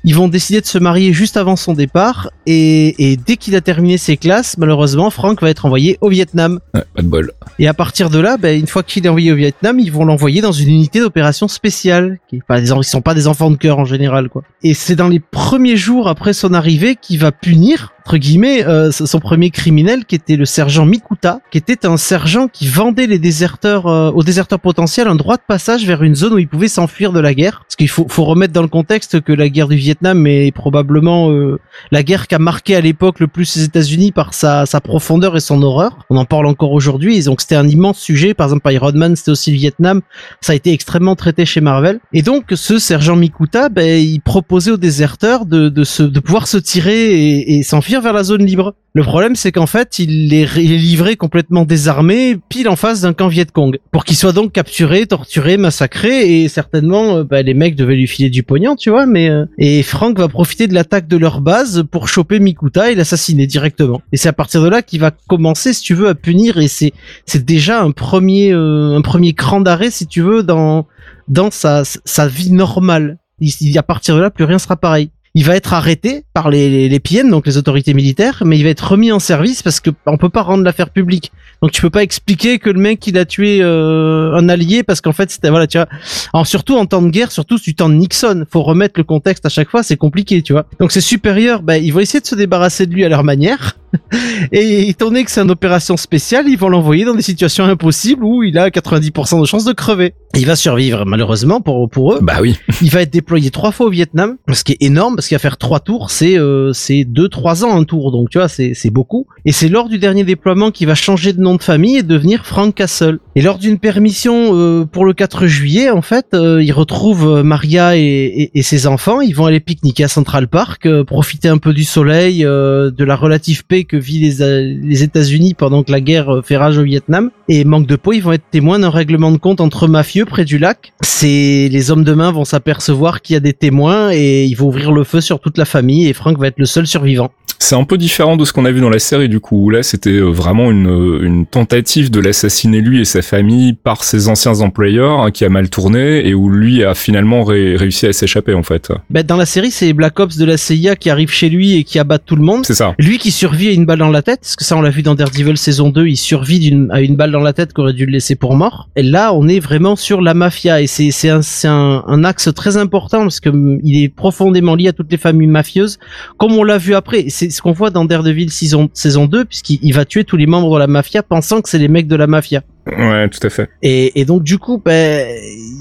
Speaker 2: Ils vont décider de se marier juste avant son départ et, et dès qu'il a terminé ses classes, malheureusement, Frank va être envoyé au Vietnam.
Speaker 1: Ouais, pas de bol.
Speaker 2: Et à partir de là, ben, une fois qu'il est envoyé au Vietnam, ils vont l'envoyer dans une unité d'opération spéciale, qui est pas des, ils sont pas des enfants de cœur en général, quoi. Et c'est dans les premiers jours après son arrivée qu'il va punir, entre guillemets, euh, son premier criminel, qui était le sergent Mikuta, qui était un sergent qui vendait les déserteurs, euh, aux déserteurs potentiels un droit de passage vers une zone où ils pouvaient s'enfuir de la guerre. Parce qu'il faut, faut remettre dans le contexte que la guerre du Vietnam est probablement euh, la guerre qui a marqué à l'époque le plus les États-Unis par sa, sa profondeur et son horreur. On en parle encore aujourd'hui. Donc c'était un immense sujet. Par exemple, Iron Man, c'était aussi le Vietnam. Ça a été extrêmement traité chez Marvel. Et donc ce sergent Mikuta, ben, il proposait aux déserteurs de, de, se, de pouvoir se tirer et, et s'enfuir vers la zone libre. Le problème, c'est qu'en fait, il les, il complètement désarmé, pile en face d'un camp Viet Cong, pour qu'il soit donc capturé, torturé, massacré, et certainement, euh, bah, les mecs devaient lui filer du pognon, tu vois, mais euh, et Frank va profiter de l'attaque de leur base pour choper Mikuta et l'assassiner directement. Et c'est à partir de là qu'il va commencer, si tu veux, à punir, et c'est c'est déjà un premier euh, un premier cran d'arrêt, si tu veux, dans dans sa sa vie normale. Il- à partir de là, plus rien sera pareil. Il va être arrêté par les, les, les PN, donc les autorités militaires, mais il va être remis en service parce que on peut pas rendre l'affaire publique. Donc tu peux pas expliquer que le mec il a tué euh, un allié parce qu'en fait c'était voilà tu vois. Alors surtout en temps de guerre, surtout du temps de Nixon, faut remettre le contexte à chaque fois, c'est compliqué tu vois. Donc ses supérieurs, ben ils vont essayer de se débarrasser de lui à leur manière. Et étant donné que c'est une opération spéciale, ils vont l'envoyer dans des situations impossibles où il a 90% de chances de crever. Et il va survivre malheureusement pour pour eux.
Speaker 1: Bah oui.
Speaker 2: Il va être déployé trois fois au Vietnam, ce qui est énorme parce qu'il va faire trois tours, c'est euh, c'est deux trois ans un tour, donc tu vois c'est c'est beaucoup. Et c'est lors du dernier déploiement qu'il va changer de nom de famille et devenir Frank Castle. Et lors d'une permission euh, pour le 4 juillet, en fait, euh, il retrouve euh, Maria et, et, et ses enfants. Ils vont aller pique-niquer à Central Park, euh, profiter un peu du soleil, de la relative paix que vit les, euh, les États-Unis pendant que la guerre euh, fait rage au Vietnam. Et manque de peau, ils vont être témoins d'un règlement de compte entre mafieux près du lac. C'est les hommes de main vont s'apercevoir qu'il y a des témoins et ils vont ouvrir le feu sur toute la famille et Frank va être le seul survivant.
Speaker 1: C'est un peu différent de ce qu'on a vu dans la série du coup. où Là, c'était euh, vraiment une, euh, une tentative de l'assassiner lui et sa famille par ses anciens employeurs hein, qui a mal tourné et où lui a finalement ré- réussi à s'échapper en fait.
Speaker 2: Ben, dans la série, c'est Black Ops de la CIA qui arrive chez lui et qui abat tout le monde.
Speaker 1: C'est ça.
Speaker 2: Lui qui survit à une balle dans la tête, parce que ça on l'a vu dans Daredevil saison 2, il survit à une balle dans la tête qu'aurait dû le laisser pour mort. Et là, on est vraiment sur la mafia et c'est, un, un, un axe très important parce que hum, il est profondément lié à toutes les familles mafieuses, comme on l'a vu après. C'est ce qu'on voit dans Daredevil saison, saison 2, puisqu'il il va tuer tous les membres de la mafia pensant que c'est les mecs de la mafia.
Speaker 1: Ouais, tout à fait.
Speaker 2: Et, et donc du coup, ben,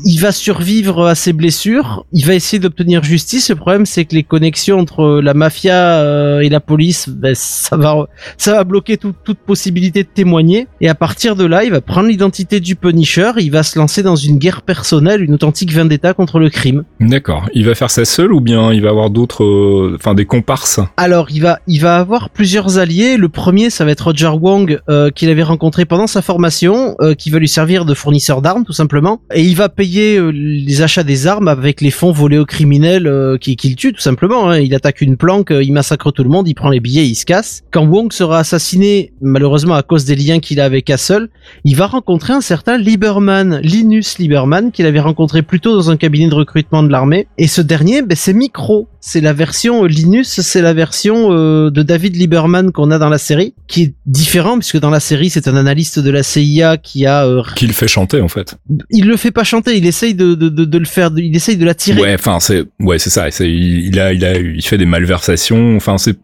Speaker 2: il va survivre à ses blessures. Il va essayer d'obtenir justice. Le problème, c'est que les connexions entre la mafia euh, et la police, ben, ça va, ça va bloquer tout- toute possibilité de témoigner. Et à partir de là, il va prendre l'identité du Punisher. Il va se lancer dans une guerre personnelle, une authentique vendetta contre le crime.
Speaker 1: D'accord. Il va faire ça seul ou bien il va avoir d'autres, euh, enfin des comparses?
Speaker 2: Alors, il va, il va avoir plusieurs alliés. Le premier, ça va être Roger Wong, euh, qu'il avait rencontré pendant sa formation, euh, qui va lui servir de fournisseur d'armes, tout simplement. Et il va payer euh, les achats des armes avec les fonds volés aux criminels euh, qui, qui le tout simplement. hein. Il attaque une planque, euh, il massacre tout le monde, il prend les billets, il se casse. Quand Wong sera assassiné, malheureusement à cause des liens qu'il a avec Castle, il va rencontrer un certain Lieberman, Linus Lieberman, qu'il avait rencontré plus tôt dans un cabinet de recrutement de l'armée. Et ce dernier, ben, c'est Micro. C'est la version euh, Linus, c'est la version euh, de David Lieberman qu'on a dans la série, qui est différent puisque dans la série c'est un analyste de la CIA qui a, euh,
Speaker 1: Qui le fait chanter en fait.
Speaker 2: il le fait pas chanter, il essaye de de, de, de le faire, il essaye de l'attirer.
Speaker 1: Ouais, enfin c'est, ouais c'est ça. Il, il a, il a, il fait des malversations. Enfin c'est,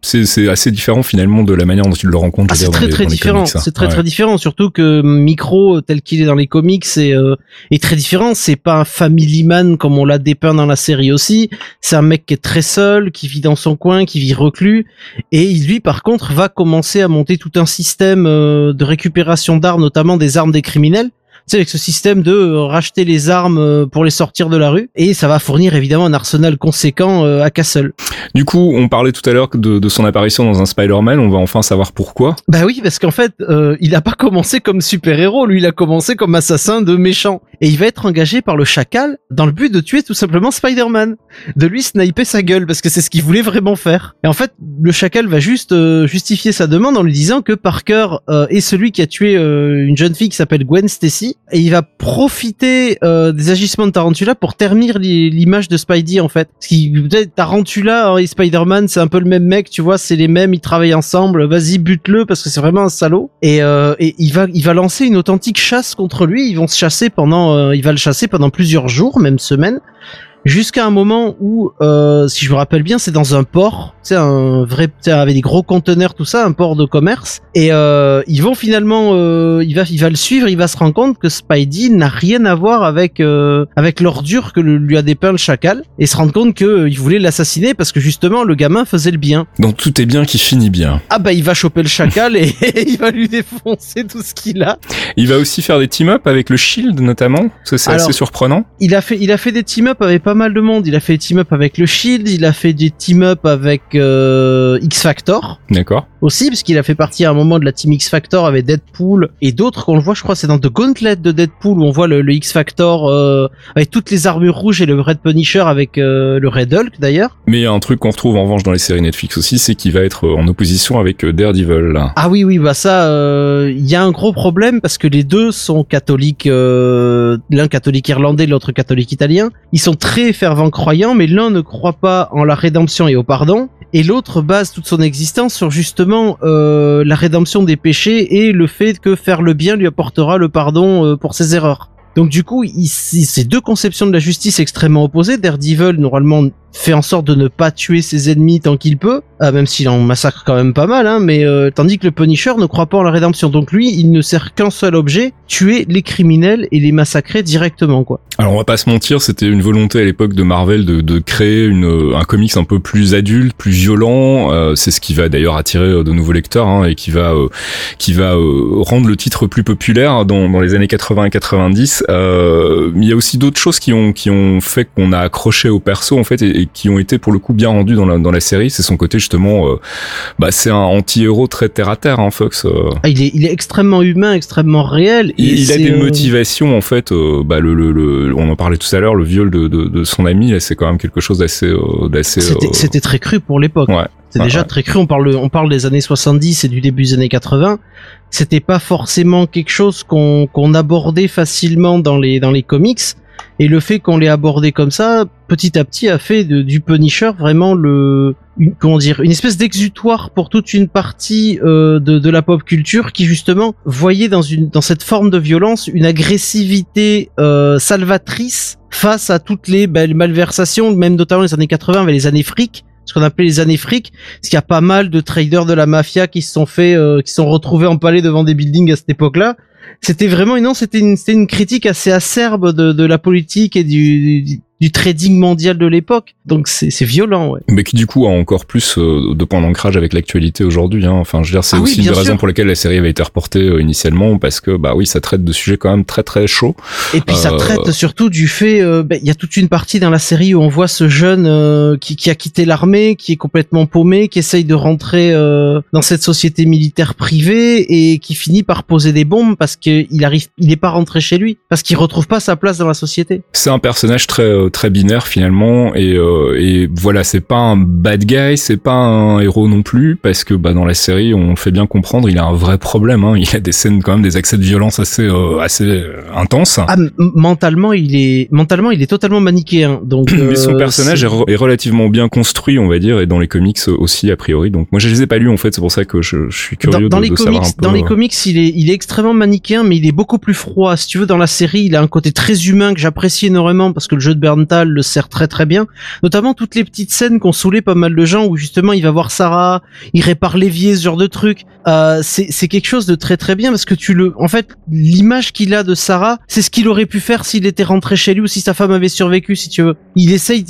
Speaker 1: assez différent finalement de la manière dont il le rencontre.
Speaker 2: Ah, c'est très
Speaker 1: les-
Speaker 2: très différent. C'est très
Speaker 1: Ouais.
Speaker 2: très différent. Surtout que Micro, tel qu'il est dans les comics, c'est euh, est très différent. C'est pas un family man comme on l'a dépeint dans la série aussi. C'est un mec qui est très seul, qui vit dans son coin, qui vit reclus. Et lui, par contre, va commencer à monter tout un système euh, de récupération d'armes, notamment des armes des criminels. Tu sais, avec ce système de euh, racheter les armes euh, pour les sortir de la rue. Et ça va fournir évidemment un arsenal conséquent euh, à Castle.
Speaker 1: Du coup, on parlait tout à l'heure de, de son apparition dans un Spider-Man. On va enfin savoir pourquoi.
Speaker 2: Bah oui, parce qu'en fait, euh, il a pas commencé comme super-héros, lui, il a commencé comme assassin de méchant. Et il va être engagé par le chacal dans le but de tuer tout simplement Spider-Man. De lui sniper sa gueule, parce que c'est ce qu'il voulait vraiment faire. Et en fait, le chacal va juste euh, justifier sa demande en lui disant que Parker euh, est celui qui a tué euh, une jeune fille qui s'appelle Gwen Stacy. Et il va profiter euh, des agissements de Tarantula pour ternir li- l'image de Spidey, en fait. Parce qu'il, peut-être Tarantula hein, et Spider-Man, c'est un peu le même mec, tu vois, c'est les mêmes, ils travaillent ensemble. Vas-y, bute-le parce que c'est vraiment un salaud. Et, euh, et il va, il va lancer une authentique chasse contre lui. Ils vont se chasser pendant, euh, il va le chasser pendant plusieurs jours, même semaines. Jusqu'à un moment où, euh, si je me rappelle bien, c'est dans un port, c'est un vrai, avec des gros conteneurs, tout ça, un port de commerce. Et euh, ils vont finalement, euh, il va, il va le suivre, il va se rendre compte que Spidey n'a rien à voir avec euh, avec l'ordure que le- lui a dépeint le chacal, et se rendre compte que euh, il voulait l'assassiner parce que justement le gamin faisait le bien.
Speaker 1: Donc tout est bien qui finit bien.
Speaker 2: Ah bah il va choper le chacal et il va lui défoncer tout ce qu'il a.
Speaker 1: Il va aussi faire des team-up avec le Shield notamment. Ça, c'est assez surprenant.
Speaker 2: il a fait il a fait des team up avec pas mal de monde. Il a fait des team up avec le Shield, il a fait des team up avec euh, X Factor
Speaker 1: D'accord.
Speaker 2: aussi parce qu'il a fait partie à un moment de la team X Factor avec Deadpool et d'autres qu'on le voit je crois c'est dans The Gauntlet de Deadpool où on voit le, le X Factor euh, avec toutes les armures rouges et le Red Punisher avec euh, le Red Hulk d'ailleurs.
Speaker 1: Mais il y a un truc qu'on retrouve en revanche dans les séries Netflix aussi, c'est qu'il va être en opposition avec Daredevil. là.
Speaker 2: Ah oui oui bah ça il y a un gros problème parce que les deux sont catholiques l'un catholique irlandais l'autre catholique italien ils sont très fervents croyants mais l'un ne croit pas en la rédemption et au pardon et l'autre base toute son existence sur justement euh, la rédemption des péchés et le fait que faire le bien lui apportera le pardon euh, pour ses erreurs donc du coup, il, il- c'est deux conceptions de la justice extrêmement opposées. Daredevil, normalement, fait en sorte de ne pas tuer ses ennemis tant qu'il peut, ah, même s'il en massacre quand même pas mal, hein, mais euh, tandis que le Punisher ne croit pas en la rédemption. Donc lui, il ne sert qu'un seul objet, tuer les criminels et les massacrer directement, quoi.
Speaker 1: Alors on va pas se mentir, c'était une volonté à l'époque de Marvel de, créer une, un comics un peu plus adulte, plus violent. Euh, c'est ce qui va d'ailleurs attirer euh, de nouveaux lecteurs hein, et qui va euh, qui va euh, rendre le titre plus populaire dans, les années 80 et 90. Euh, il y a aussi d'autres choses qui ont qui ont fait qu'on a accroché au perso en fait et qui ont été pour le coup bien rendus dans la, dans la série. C'est son côté justement, euh, bah c'est un anti-héros très terre à terre, hein, Fox. euh.
Speaker 2: Ah, il est, il est extrêmement humain, extrêmement réel. et
Speaker 1: Il, il a
Speaker 2: c'est,
Speaker 1: des
Speaker 2: euh,
Speaker 1: motivations en fait. bah le, le, le- on en parlait tout à l'heure, le viol de, de, de son ami, c'est quand même quelque chose d'assez, d'assez.
Speaker 2: C'était très cru pour l'époque.
Speaker 1: Ouais. Ouais,
Speaker 2: déjà
Speaker 1: ouais.
Speaker 2: très cru. On parle, on parle des années 70 et du début des années 80. C'était pas forcément quelque chose qu'on qu'on abordait facilement dans les dans les comics. Et le fait qu'on l'ait abordé comme ça, petit à petit, a fait de- du Punisher vraiment le une, comment dire une espèce d'exutoire pour toute une partie euh, de, de la pop culture qui justement voyait dans une dans cette forme de violence une agressivité euh, salvatrice face à toutes les, ben, les malversations, même notamment les années 80 avec les années fric, ce qu'on appelait les années fric, parce qu'il y a pas mal de traders de la mafia qui se sont fait, euh, qui se sont retrouvés empalés devant des buildings à cette époque-là. C'était vraiment, non, c'était une, c'était une critique assez acerbe de, la politique et du, du trading mondial de l'époque. Donc c'est, violent, ouais.
Speaker 1: Mais qui du coup a encore plus euh, de points d'ancrage avec l'actualité aujourd'hui. Hein. Enfin, je veux dire, c'est
Speaker 2: Ah oui,
Speaker 1: aussi une
Speaker 2: bien
Speaker 1: des raisons pour lesquelles la série avait été reportée euh, initialement, parce que bah oui, ça traite de sujets quand même très très chauds.
Speaker 2: Et puis ça
Speaker 1: Euh,
Speaker 2: traite surtout du fait, ben, il y a toute une partie dans la série où on voit ce jeune qui, qui a quitté l'armée, qui est complètement paumé, qui essaye de rentrer dans cette société militaire privée et qui finit par poser des bombes parce qu'il arrive, il n'est pas rentré chez lui, parce qu'il retrouve pas sa place dans la société.
Speaker 1: C'est un personnage très euh, très binaire finalement, et, euh, et voilà, c'est pas un bad guy, c'est pas un héros non plus, parce que bah dans la série, on le fait bien comprendre, il a un vrai problème. Hein. Il a des scènes quand même, des accès de violence assez euh, assez euh, intenses.
Speaker 2: Ah, mentalement, il est mentalement, il est totalement manichéen. Donc,
Speaker 1: Mais son
Speaker 2: euh,
Speaker 1: personnage
Speaker 2: c'est-
Speaker 1: est, re- est relativement bien construit, on va dire, et dans les comics aussi a priori. Donc moi je les ai pas lus en fait, c'est pour ça que je, je suis curieux
Speaker 2: dans, dans
Speaker 1: de,
Speaker 2: les
Speaker 1: de
Speaker 2: comics,
Speaker 1: savoir un peu.
Speaker 2: dans les comics, il est, il est extrêmement manichéen, mais il est beaucoup plus froid. Si tu veux, dans la série, il a un côté très humain que j'apprécie énormément parce que le jeu de Le sert très très bien. Notamment toutes les petites scènes qu'ont saoulé pas mal de gens où justement il va voir Sarah, il répare l'évier, ce genre de truc. Euh, c'est, quelque chose de très très bien parce que tu le, en fait, l'image qu'il a de Sarah, c'est ce qu'il aurait pu faire s'il était rentré chez lui ou si sa femme avait survécu, si tu veux. Il essaye,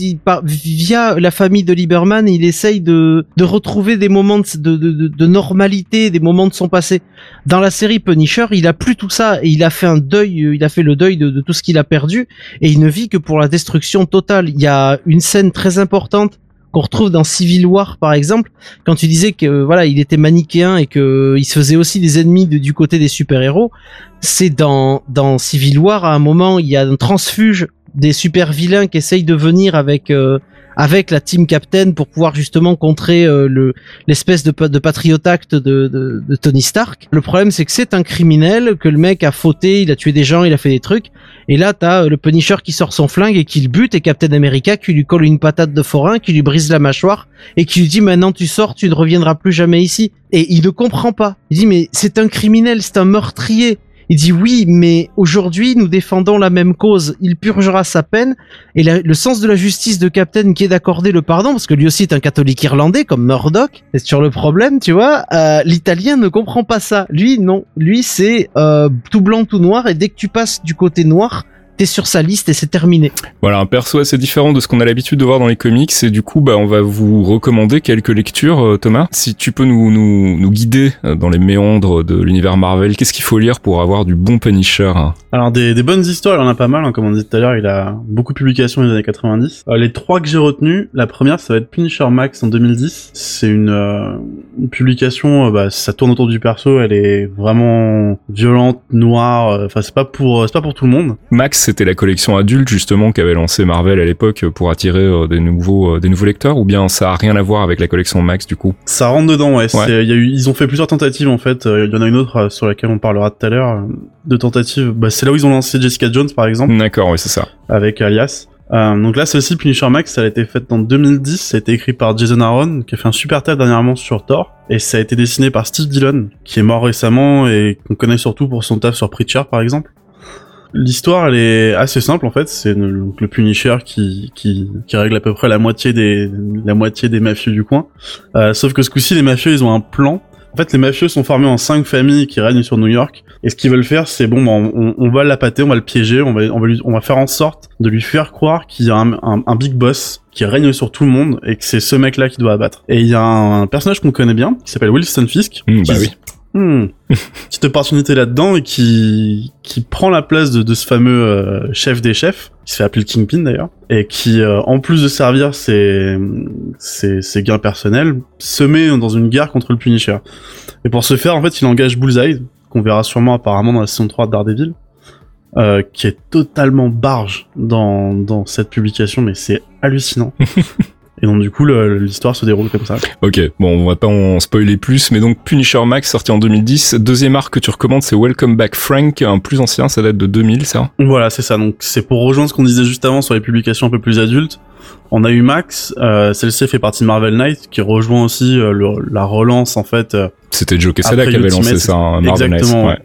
Speaker 2: via la famille de Lieberman, il essaye de, de retrouver des moments de, de, de, de normalité, des moments de son passé. Dans la série Punisher, il a plus tout ça et il a fait un deuil, il a fait le deuil de, de tout ce qu'il a perdu et il ne vit que pour la destruction totale. Il y a une scène très importante qu'on retrouve dans Civil War par exemple, quand tu disais que voilà, il était manichéen et que euh, il se faisait aussi des ennemis du côté des super-héros, c'est dans dans Civil War à un moment, il y a un transfuge des super vilains qui essayent de venir avec euh, avec la team Captain pour pouvoir justement contrer euh, le l'espèce de, de patriot act de, de, de Tony Stark. Le problème c'est que c'est un criminel, que le mec a fauté, il a tué des gens, il a fait des trucs. Et là t'as euh, le Punisher qui sort son flingue et qui le bute et Captain America qui lui colle une patate de forain, qui lui brise la mâchoire et qui lui dit maintenant tu sors, tu ne reviendras plus jamais ici. Et il ne comprend pas. Il dit mais c'est un criminel, c'est un meurtrier. Il dit oui, mais aujourd'hui nous défendons la même cause. Il purgera sa peine et le sens de la justice de Captain qui est d'accorder le pardon, parce que lui aussi est un catholique irlandais comme Murdoch, c'est sur le problème, tu vois. euh, L'italien ne comprend pas ça. Lui, non. Lui, c'est euh, tout blanc, tout noir, et dès que tu passes du côté noir, t'es sur sa liste et c'est terminé.
Speaker 1: Voilà, un perso assez différent de ce qu'on a l'habitude de voir dans les comics et du coup, bah, on va vous recommander quelques lectures, euh, Thomas. Si tu peux nous, nous, nous guider euh, dans les méandres de l'univers Marvel, qu'est-ce qu'il faut lire pour avoir du bon Punisher hein?
Speaker 5: Alors des, des bonnes histoires, il en a pas mal, hein, comme on disait tout à l'heure, il a beaucoup de publications dans les années 90. Euh, les trois que j'ai retenues, la première ça va être Punisher Max en 2010. C'est une, euh, une publication, euh, bah, ça tourne autour du perso, elle est vraiment violente, noire, euh, enfin c'est pas pour c'est pas pour tout le monde.
Speaker 1: Max, c'était la collection adulte justement qu'avait lancé Marvel à l'époque pour attirer euh, des nouveaux euh, des nouveaux lecteurs ou bien ça a rien à voir avec la collection Max du coup?
Speaker 5: Ça rentre dedans, ouais. c'est- Il y a eu, ils ont fait plusieurs tentatives en fait. Euh, Il y en a une autre sur laquelle on parlera tout à l'heure. De tentatives, bah, c'est là où ils ont lancé Jessica Jones par exemple.
Speaker 1: D'accord, oui, c'est ça.
Speaker 5: avec Alias. Euh, donc là, celle-ci, Punisher Max, ça a été faite en 2010, ça a été écrit par Jason Aaron, qui a fait un super taf dernièrement sur Thor, et ça a été dessiné par Steve Dillon, qui est mort récemment et qu'on connaît surtout pour son taf sur Preacher, par exemple. L'histoire, elle est assez simple en fait. C'est le, Punisher qui, qui qui règle à peu près la moitié des la moitié des mafieux du coin. Euh, sauf que ce coup-ci, les mafieux, ils ont un plan. En fait, les mafieux sont formés en cinq familles qui règnent sur New York. Et ce qu'ils veulent faire, c'est bon, bah, on, on va l'appâter, on va le piéger, on va, on va, lui- on va faire en sorte de lui faire croire qu'il y a un, un, un big boss qui règne sur tout le monde et que c'est ce mec-là qui doit abattre. Et il y a un, personnage qu'on connaît bien qui s'appelle Wilson Fisk.
Speaker 1: Hmm,
Speaker 5: qui,
Speaker 1: bah oui.
Speaker 5: Hmm. Petite opportunité là-dedans et qui qui prend la place de, de ce fameux euh, chef des chefs qui se fait appeler le Kingpin d'ailleurs et qui euh, en plus de servir ses, ses ses gains personnels se met dans une guerre contre le Punisher. Et pour ce faire en fait il engage Bullseye qu'on verra sûrement apparemment dans la saison 3 de Daredevil euh, qui est totalement barge dans dans cette publication mais c'est hallucinant. Et donc du coup l'histoire se déroule comme ça.
Speaker 1: Ok, bon, on va pas en spoiler plus, mais donc Punisher Max sorti en 2010. Deuxième arc que tu recommandes, c'est Welcome Back Frank, un plus ancien, ça date de 2000, ça.
Speaker 5: Voilà, c'est ça. Donc c'est pour rejoindre ce qu'on disait juste avant sur les publications un peu plus adultes. On a eu Max, euh, celle-ci fait partie de Marvel Knight, qui rejoint aussi euh, le- la relance en fait. euh,
Speaker 1: C'était Joe Quesada qui avait lancé ça, hein, Marvel Knights,
Speaker 5: exactement,
Speaker 1: ouais.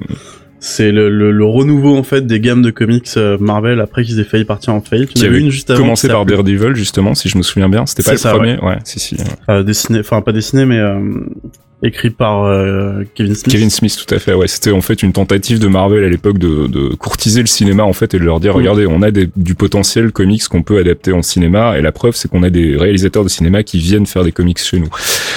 Speaker 5: C'est le, le, le renouveau en fait des gammes de comics euh, Marvel après qu'ils aient failli partir en faillite. Il y
Speaker 1: Qui
Speaker 5: avait une juste avant.
Speaker 1: Commencé par Daredevil, justement, si je me souviens bien. C'était pas le
Speaker 5: ça,
Speaker 1: premier, ouais, si, si. ouais.
Speaker 5: euh, dessiné, enfin pas dessiné mais euh, écrit par euh, Kevin Smith.
Speaker 1: Kevin Smith, tout à fait. Ouais, c'était en fait une tentative de Marvel à l'époque de, de courtiser le cinéma en fait et de leur dire
Speaker 5: Mm.
Speaker 1: regardez, on a des, du potentiel comics qu'on peut adapter en cinéma et la preuve c'est qu'on a des réalisateurs de cinéma qui viennent faire des comics chez nous.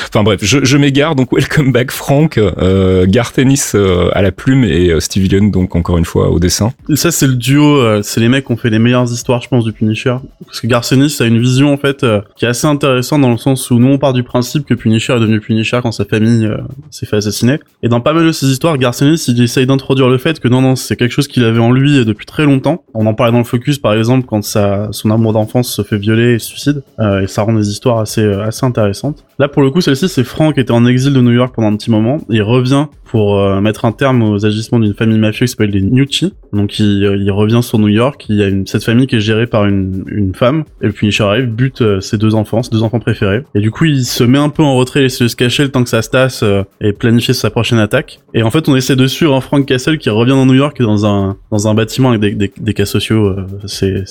Speaker 1: Enfin bref, je, je m'égare donc Welcome Back Frank, euh, Garth Ennis euh, à la plume et euh, Steve Gunn donc encore une fois au dessin.
Speaker 5: Et ça c'est le duo, euh, c'est les mecs qui ont fait les meilleures histoires je pense du Punisher. Parce que Garcenis a une vision en fait euh, qui est assez intéressante dans le sens où nous on part du principe que Punisher est devenu Punisher quand sa famille euh, s'est fait assassiner. Et dans pas mal de ces histoires, Garcenis il essaye d'introduire le fait que non non c'est quelque chose qu'il avait en lui euh, depuis très longtemps. On en parlait dans le Focus par exemple quand sa, son amour d'enfance se fait violer et se suicide. Euh, et ça rend des histoires assez, euh, assez intéressantes. Là pour le coup celle-ci c'est Frank qui était en exil de New York pendant un petit moment. Il revient pour euh, mettre un terme aux agissements d'une famille mafieuse qui s'appelle les Nucci. Donc il, euh, il revient sur New York, il y a une, cette famille qui est gérée par une, une femme, et le Punisher arrive, bute ses deux enfants, ses deux enfants préférés. Et du coup il se met un peu en retrait, il essaie de se cacher le temps que ça se euh, et planifier sa prochaine attaque. Et en fait on essaie de suivre un Frank Castle qui revient dans New York dans un, dans un bâtiment avec des, des, des cas sociaux, euh, c'est,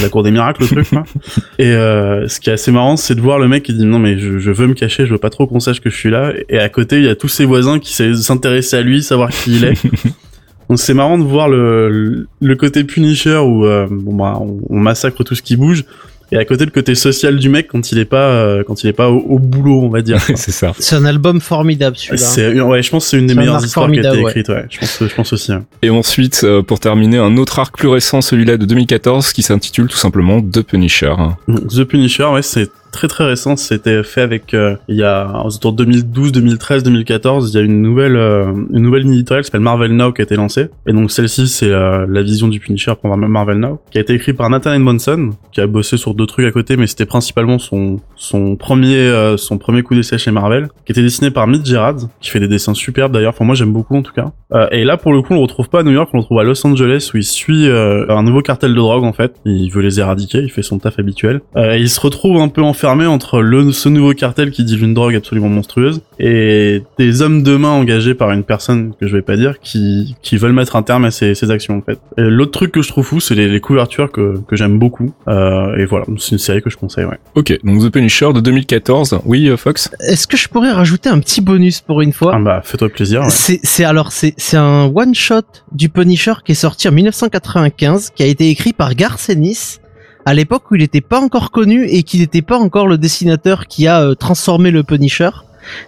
Speaker 5: la cour des miracles le truc. quoi. Et euh, ce qui est assez marrant, c'est de voir le mec qui dit non mais je, je veux me cacher, je veux pas trop qu'on sache que je suis là. Et à côté, il y a tous ses voisins qui s'intéressent à lui, savoir qui il est. Donc c'est marrant de voir le, le côté Punisher où euh, bon bah on, on massacre tout ce qui bouge. Et à côté le côté social du mec quand il est pas euh, quand il est pas au, au boulot on va dire.
Speaker 1: c'est ça.
Speaker 2: C'est un album formidable celui-là.
Speaker 5: C'est ouais je pense que c'est une des
Speaker 2: un
Speaker 5: meilleures
Speaker 2: arc
Speaker 5: histoires qui a été écrite ouais. Je pense je pense aussi. hein.
Speaker 1: Et ensuite, euh, pour terminer, un autre arc plus récent, celui-là de 2014, qui s'intitule tout simplement The Punisher.
Speaker 5: The Punisher, ouais, c'est très très récent. C'était fait avec euh, il y a autour de 2012, 2013, 2014. Il y a une nouvelle euh, une nouvelle éditoriale qui s'appelle Marvel Now qui a été lancée. Et donc celle-ci, c'est euh, la vision du Punisher pour Marvel Now, qui a été écrit par Nathan Edmondson, qui a bossé sur d'autres trucs à côté, mais c'était principalement son son premier euh, son premier coup d'essai chez Marvel, qui était dessiné par Mitch Gerard, qui fait des dessins superbes d'ailleurs. Enfin moi j'aime beaucoup en tout cas. Euh, et là pour le coup on le retrouve pas à New York, on le retrouve à Los Angeles où il suit euh, un nouveau cartel de drogue en fait. Il veut les éradiquer, il fait son taf habituel. Et il se retrouve un peu enfermé entre le, ce nouveau cartel qui dit une drogue absolument monstrueuse et des hommes de main engagés par une personne que je vais pas dire qui, qui veulent mettre un terme à ces, ces actions en fait. L'autre truc que je trouve fou c'est les, les couvertures que, que j'aime beaucoup. Euh, et voilà, c'est une série que je conseille ouais.
Speaker 1: Ok, donc The Punisher de 2014. Oui, euh, Fox
Speaker 2: Est-ce que je pourrais rajouter un petit bonus pour une fois
Speaker 5: Ah bah fais-toi plaisir. Ouais.
Speaker 2: C'est, c'est alors c'est, c'est un one shot du Punisher qui est sorti en 1995, qui a été écrit par Garth Ennis à l'époque où il n'était pas encore connu et qu'il n'était pas encore le dessinateur qui a euh, transformé le Punisher.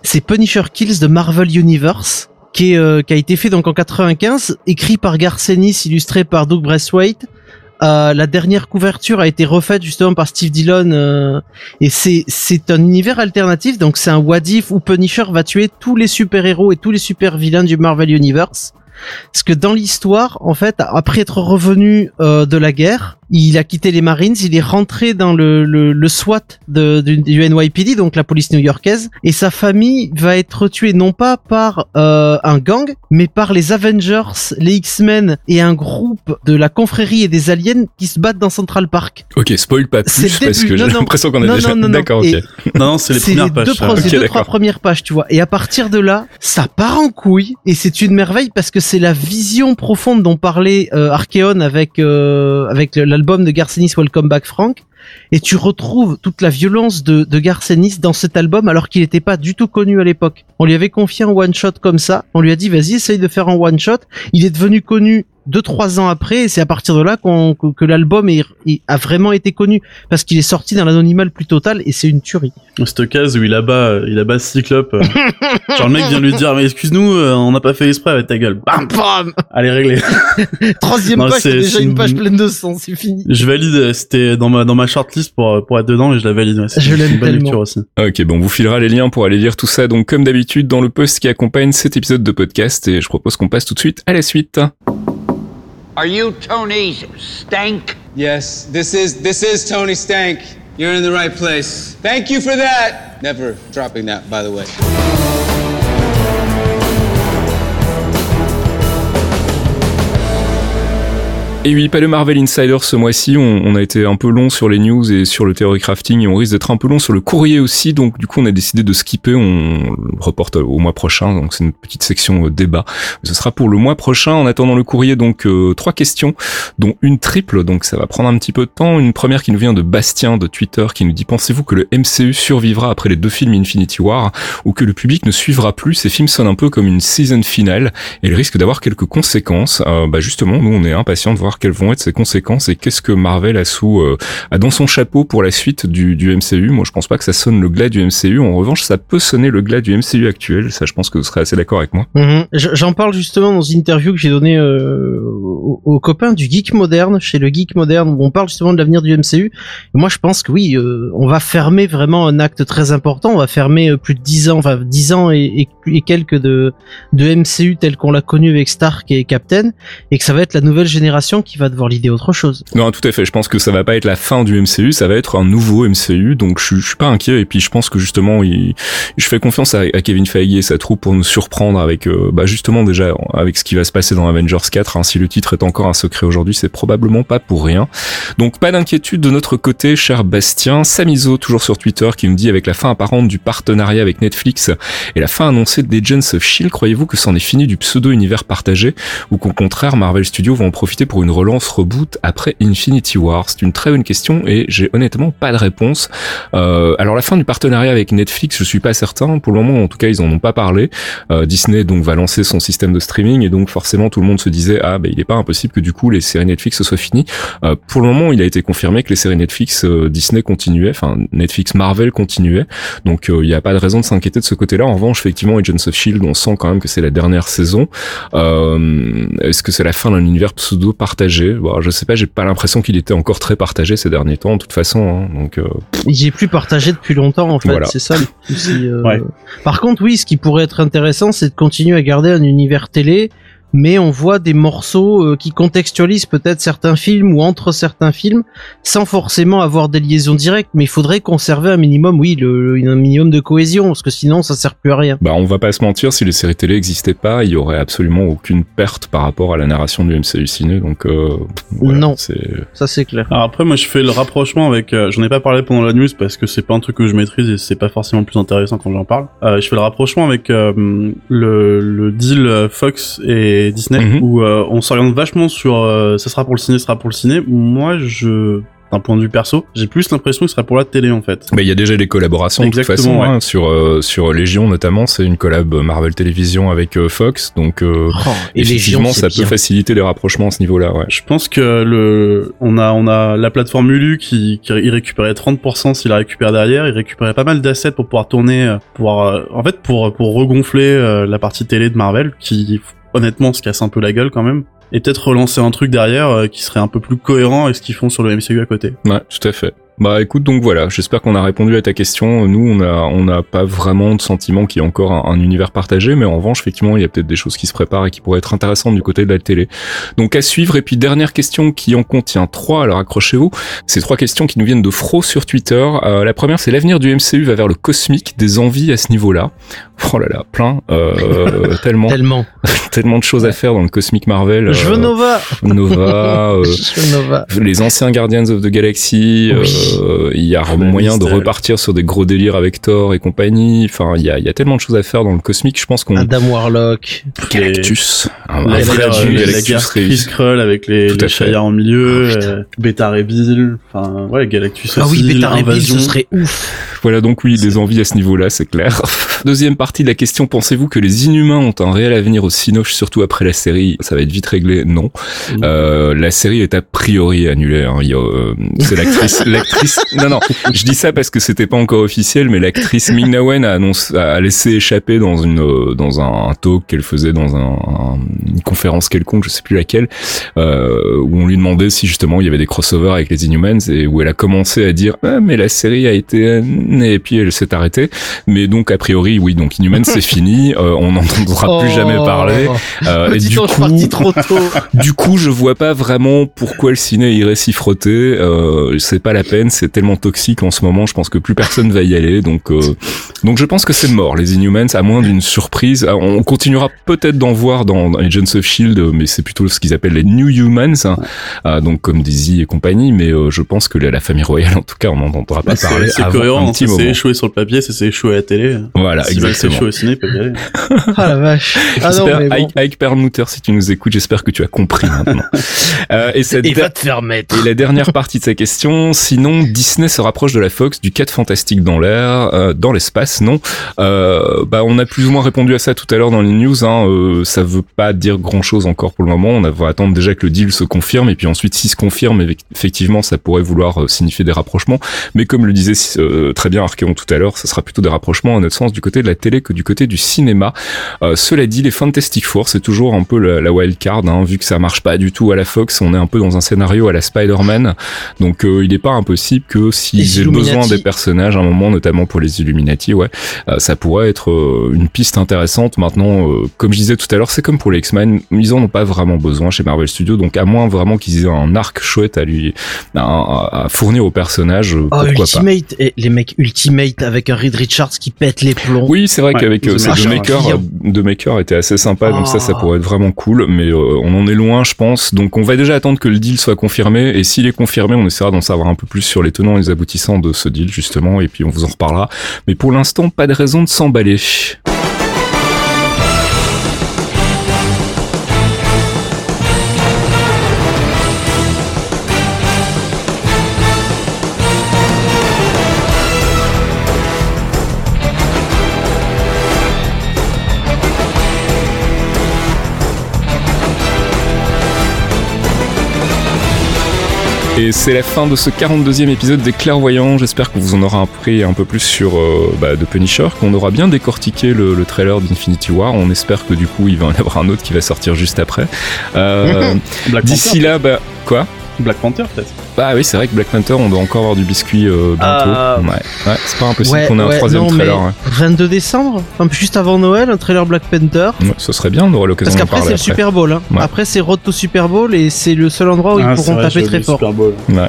Speaker 2: C'est Punisher Kills de Marvel Universe qui, est, euh, qui a été fait donc en 95, écrit par Garth Ennis, illustré par Doug Braithwaite. Euh, la dernière couverture a été refaite justement par Steve Dillon euh, et c'est c'est un univers alternatif donc c'est un what if où Punisher va tuer tous les super héros et tous les super vilains du Marvel Universe parce que dans l'histoire en fait après être revenu euh, de la guerre il a quitté les Marines il est rentré dans le le, le SWAT de, du, du NYPD donc la police new-yorkaise et sa famille va être tuée non pas par euh, un gang mais par les Avengers les X-Men et un groupe de la confrérie et des aliens qui se battent dans Central Park
Speaker 1: Ok, spoil pas
Speaker 2: C'est
Speaker 1: plus
Speaker 2: le
Speaker 1: parce
Speaker 2: début.
Speaker 1: que j'ai
Speaker 2: Non, non.
Speaker 1: l'impression qu'on a
Speaker 2: Non,
Speaker 1: déjà.
Speaker 2: non, non, non.
Speaker 1: D'accord, ok.
Speaker 2: Et-
Speaker 5: Non non c'est les premières
Speaker 2: les
Speaker 5: pages.
Speaker 2: deux, les deux trois premières pages, tu vois. Et à partir de là, ça part en couille et c'est une merveille parce que c'est la vision profonde dont parlait euh, Archeon avec euh, avec le- l'album de Garcenis Welcome Back Frank. Et tu retrouves toute la violence de, de dans cet album alors qu'il n'était pas du tout connu à l'époque. On lui avait confié un one shot comme ça. On lui a dit vas-y essaye de faire un one shot. Il est devenu connu deux trois ans après, et c'est à partir de là qu'on que, que l'album est- est- a vraiment été connu parce qu'il est sorti dans l'anonymat le plus total et c'est une tuerie.
Speaker 5: Cette case où il abat, il abat Cyclope. euh, genre le mec vient lui dire, mais excuse-nous, euh, on n'a pas fait exprès avec ta gueule. Bam,
Speaker 2: Bam
Speaker 5: allez régler.
Speaker 2: Troisième
Speaker 5: Non,
Speaker 2: page, c'est déjà une page pleine de sang, c'est fini.
Speaker 5: Je valide, euh, c'était dans ma dans ma shortlist pour pour être dedans et je la valide. ouais.
Speaker 2: Je
Speaker 5: c'est
Speaker 2: l'aime
Speaker 5: une bonne
Speaker 2: tellement.
Speaker 5: lecture aussi.
Speaker 1: Ok, bon, on vous filera les liens pour aller lire tout ça. Donc, comme d'habitude, dans le post qui accompagne cet épisode de podcast, et je propose qu'on passe tout de suite à la suite.
Speaker 7: Are you Tony Stank?
Speaker 8: Yes, this is this is Tony Stank. You're in the right place. Thank you for that. Never dropping that, by the way.
Speaker 1: Et oui, pas de Marvel Insider ce mois-ci. On, on a été un peu long sur les news et sur le theory crafting et on risque d'être un peu long sur le courrier aussi. Donc, du coup, on a décidé de skipper. On reporte au mois prochain. Donc, c'est une petite section euh, débat. Ce sera pour le mois prochain. En attendant le courrier, donc, euh, trois questions, dont une triple. Donc, ça va prendre un petit peu de temps. Une première qui nous vient de Bastien de Twitter qui nous dit, pensez-vous que le MCU survivra après les deux films Infinity War ou que le public ne suivra plus? Ces films sonnent un peu comme une season finale et ils risquent d'avoir quelques conséquences. Euh, bah justement, nous on est impatients de voir quelles vont être ces conséquences et qu'est-ce que Marvel a sous euh, a dans son chapeau pour la suite du, du MCU. Moi, je pense pas que ça sonne le glas du MCU. En revanche, ça peut sonner le glas du MCU actuel. Ça, je pense que vous serez assez d'accord avec moi.
Speaker 2: Mhm. Je- J'en parle justement dans une interview que j'ai donnée euh, aux, copains du Geek Moderne, chez le Geek Moderne, où on parle justement de l'avenir du MCU. Moi, je pense que oui, euh, on va fermer vraiment un acte très important. On va fermer euh, plus de 10 ans, enfin 10 ans et, et, et quelques de, de MCU tel qu'on l'a connu avec Stark et Captain, et que ça va être la nouvelle génération qui va devoir l'idée autre chose.
Speaker 1: Non, tout à fait. Je pense que ça va pas être la fin du MCU, ça va être un nouveau MCU. Donc je, je suis pas inquiet. Et puis je pense que justement, il, je fais confiance à, Kevin Feige et sa troupe pour nous surprendre avec, euh, bah justement déjà avec ce qui va se passer dans Avengers 4. hein. Si le titre est encore un secret aujourd'hui, c'est probablement pas pour rien. Donc pas d'inquiétude de notre côté, cher Bastien. Samizo, toujours sur Twitter, qui nous dit avec la fin apparente du partenariat avec Netflix et la fin annoncée d'Agents of Shield, croyez-vous que c'en est fini du pseudo-univers partagé ou qu'au contraire Marvel Studios va en profiter pour une relance reboot après Infinity War C'est une très bonne question et j'ai honnêtement pas de réponse. Euh, alors la fin du partenariat avec Netflix, je suis pas certain. Pour le moment, en tout cas, ils en ont pas parlé. Euh, Disney donc va lancer son système de streaming et donc forcément tout le monde se disait ah ben il est pas impossible que du coup les séries Netflix soient finies. Euh, pour le moment, il a été confirmé que les séries Netflix euh, Disney continuaient, enfin Netflix Marvel continuait. Donc euh, il n'y a pas de raison de s'inquiéter de ce côté-là. En revanche, effectivement, Agents of Shield, on sent quand même que c'est la dernière saison. Euh, Est-ce que c'est la fin d'un univers pseudo partagé bon, Je sais pas, j'ai pas l'impression qu'il était encore très partagé ces derniers temps, de toute façon. hein. donc euh,
Speaker 2: J'ai plus partagé depuis longtemps en fait,
Speaker 1: Voilà.
Speaker 2: c'est ça le souci. euh.
Speaker 5: Ouais.
Speaker 2: Par contre, oui, ce qui pourrait être intéressant, c'est de continuer à garder un univers télé, mais on voit des morceaux euh, qui contextualisent peut-être certains films ou entre certains films, sans forcément avoir des liaisons directes. Mais il faudrait conserver un minimum, oui, le, un minimum de cohésion, parce que sinon, ça sert plus à rien.
Speaker 1: Bah, on va pas se mentir, si les séries télé existaient pas, il y aurait absolument aucune perte par rapport à la narration du MCU ciné. Donc, euh, voilà,
Speaker 2: Non. Ça, c'est clair.
Speaker 5: Alors après, moi, je fais le rapprochement avec. euh, j'en ai pas parlé pendant la news parce que c'est pas un truc que je maîtrise et c'est pas forcément le plus intéressant quand j'en parle. Euh, je fais le rapprochement avec euh, le, le deal Fox et Disney
Speaker 1: Mhm.
Speaker 5: où euh, on s'oriente vachement sur. euh, ça sera pour le ciné, ça sera pour le ciné. Moi, je d'un point de vue perso, j'ai plus l'impression que ce serait pour la télé en fait.
Speaker 1: Bah, il y a déjà des collaborations de toute façon
Speaker 5: ouais.
Speaker 1: hein, sur euh, sur Légion notamment, c'est une collab Marvel Télévision avec euh, Fox, donc euh,
Speaker 2: Oh, et
Speaker 1: effectivement
Speaker 2: Légion,
Speaker 1: ça peut faciliter les rapprochements à ce niveau-là. Ouais.
Speaker 5: Je pense que le, on a, on a la plateforme Hulu qui, qui il récupérait 30% s'il la récupère derrière, il récupérait pas mal d'assets pour pouvoir tourner, euh, pour, euh, en fait, pour, pour regonfler euh, la partie télé de Marvel qui, honnêtement, se casse un peu la gueule quand même. Et peut-être relancer un truc derrière euh, qui serait un peu plus cohérent avec ce qu'ils font sur le MCU à côté.
Speaker 1: Ouais, tout à fait. Bah écoute, donc voilà, j'espère qu'on a répondu à ta question. Nous, on a on n'a pas vraiment de sentiment qu'il y a encore un, un univers partagé, mais en revanche, effectivement, il y a peut-être des choses qui se préparent et qui pourraient être intéressantes du côté de la télé. Donc à suivre. Et puis dernière question qui en contient trois. Alors accrochez-vous. Ces trois questions qui nous viennent de Fro sur Twitter. Euh, la première, c'est l'avenir du MCU va vers le cosmique. Des envies à ce niveau-là. Oh là là, plein, euh, tellement,
Speaker 2: Tellement.
Speaker 1: tellement de choses à faire dans le cosmique Marvel.
Speaker 2: Je veux
Speaker 1: Euh,
Speaker 2: Nova.
Speaker 1: Nova. euh,
Speaker 2: Je veux Nova.
Speaker 1: les anciens Guardians of the Galaxy,
Speaker 2: Oui.
Speaker 1: euh, il y a
Speaker 5: Ah,
Speaker 1: moyen de repartir sur des gros délires avec Thor et compagnie. Enfin, il y a, il y a tellement de choses à faire dans le cosmique. Je pense qu'on
Speaker 2: Adam Warlock.
Speaker 1: Galactus, un,
Speaker 5: La
Speaker 1: un
Speaker 5: euh, la
Speaker 1: Galactus
Speaker 5: Chris. Krull avec les, les. Shire en milieu,
Speaker 2: Oh,
Speaker 5: euh, Beta Ray Bill, enfin, ouais, Galactus
Speaker 2: Ah oui, Beta Ray Bill,
Speaker 5: Invasion.
Speaker 2: ce serait ouf.
Speaker 1: Voilà donc oui, des envies à ce niveau-là, c'est clair. Deuxième partie de la question, pensez-vous que les Inhumains ont un réel avenir au Cinoche, surtout après la série? Ça va être vite réglé, non. Euh, la série est a priori annulée. Hein. Euh, c'est l'actrice, l'actrice. Non, non. Je dis ça parce que c'était pas encore officiel, mais l'actrice Ming Na Wen a annoncé, a laissé échapper dans une, euh, dans un, un talk qu'elle faisait dans un, un- une conférence quelconque, je sais plus laquelle, euh, où on lui demandait si justement il y avait des crossovers avec les Inhumans et où elle a commencé à dire ah, mais la série a été et puis elle s'est arrêtée. Mais donc a priori oui, donc Inhumans c'est fini, euh, on n'entendra plus jamais
Speaker 2: Oh.
Speaker 1: parler. Euh, et du coup,
Speaker 2: parti trop tôt.
Speaker 1: du coup, je vois pas vraiment pourquoi le ciné irait s'y frotter. Euh, c'est pas la peine, c'est tellement toxique en ce moment. Je pense que plus personne va y aller. Donc, euh, donc je pense que c'est mort. Les Inhumans, à moins d'une surprise, Ah, on continuera peut-être d'en voir dans, dans Agents of Shield, mais c'est plutôt ce qu'ils appellent les New Humans, hein. Ah, donc comme Daisy et compagnie. Mais euh, je pense que la, la famille royale, en tout cas, on n'en entendra pas
Speaker 5: Bah, c'est
Speaker 1: parler
Speaker 5: c'est
Speaker 1: avant
Speaker 5: cohérent,
Speaker 1: moment.
Speaker 5: échoué sur le papier, ça s'est échoué à la télé.
Speaker 1: Voilà, Exactement.
Speaker 5: s'échouer au ciné, y aller.
Speaker 2: Ah la vache. Ah non,
Speaker 1: J'espère,
Speaker 2: mais bon.
Speaker 1: Ike, Ike Perlmutter, si tu nous écoutes, j'espère que tu as compris maintenant. Euh, et cette
Speaker 2: Et va te faire mettre.
Speaker 1: Et la dernière partie de sa question, sinon Disney se rapproche de la Fox du 4 fantastique dans l'air, euh, dans l'espace, non? Euh, Bah on a plus ou moins répondu à ça tout à l'heure dans les news. Hein, euh, ça veut pas dire grand chose encore pour le moment. On va attendre déjà que le deal se confirme et puis ensuite s'il se confirme, eff- effectivement, ça pourrait vouloir euh, signifier des rapprochements. Mais comme le disait euh, très bien Archeon tout à l'heure, ça sera plutôt des rapprochements à notre sens du côté de la télé que du côté du cinéma. Euh, cela dit, les Fantastic Four, c'est toujours un peu la, la wild card, hein, vu que ça marche pas du tout à la Fox. On est un peu dans un scénario à la Spider-Man, donc euh, il n'est pas impossible que s'ils aient besoin des personnages à un moment, notamment pour les Illuminati, ouais, euh, ça pourrait être euh, une piste intéressante. Maintenant, euh, comme je disais tout à l'heure, c'est comme pour les X-Men, ils en ont pas vraiment besoin chez Marvel Studios, donc à moins vraiment qu'ils aient un arc chouette à lui à, à fournir au personnage, euh,
Speaker 2: Oh,
Speaker 1: pourquoi pas.
Speaker 2: Ultimate, et les mecs Ultimate avec un Reed Richards qui pète les plombs.
Speaker 1: Oui, c'est vrai
Speaker 5: Ouais,
Speaker 1: qu'avec euh,
Speaker 5: The
Speaker 1: ces deux
Speaker 2: Maker.
Speaker 1: makers, deux makers étaient assez sympas, donc ça, ça
Speaker 2: Ah.
Speaker 1: pourrait être vraiment cool. Mais euh, on en est loin, je pense. Donc on va déjà attendre que le deal soit confirmé. Et s'il est confirmé, on essaiera d'en savoir un peu plus sur les tenants et les aboutissants de ce deal justement. Et puis on vous en reparlera. Mais pour l'instant, pas de raison de s'emballer. Et c'est la fin de ce 42e épisode des Clairvoyants. J'espère que vous en aurez appris un peu plus sur euh, bah, The Punisher, qu'on aura bien décortiqué le, le trailer d'Infinity War. On espère que du coup, il va y en avoir un autre qui va sortir juste après. Euh, D'ici là, bah, quoi?
Speaker 5: Black Panther peut-être.
Speaker 1: Bah oui, c'est vrai que Black Panther, on doit encore avoir du biscuit euh, bientôt.
Speaker 2: Ah.
Speaker 1: Ouais, ouais c'est pas impossible
Speaker 2: Ouais,
Speaker 1: qu'on ait un troisième
Speaker 2: non,
Speaker 1: trailer.
Speaker 2: mais
Speaker 1: ouais.
Speaker 2: 22 décembre, un peu juste avant Noël, un trailer Black Panther.
Speaker 1: Ouais, ce serait bien, on aura l'occasion
Speaker 2: Parce qu'après c'est le
Speaker 1: après.
Speaker 2: Super Bowl. Hein.
Speaker 1: Ouais.
Speaker 2: Après c'est Road to Super Bowl et c'est le seul endroit où
Speaker 5: Ah,
Speaker 2: ils
Speaker 5: c'est
Speaker 2: pourront
Speaker 5: vrai,
Speaker 2: taper très fort.
Speaker 5: Super Bowl.
Speaker 1: Ouais.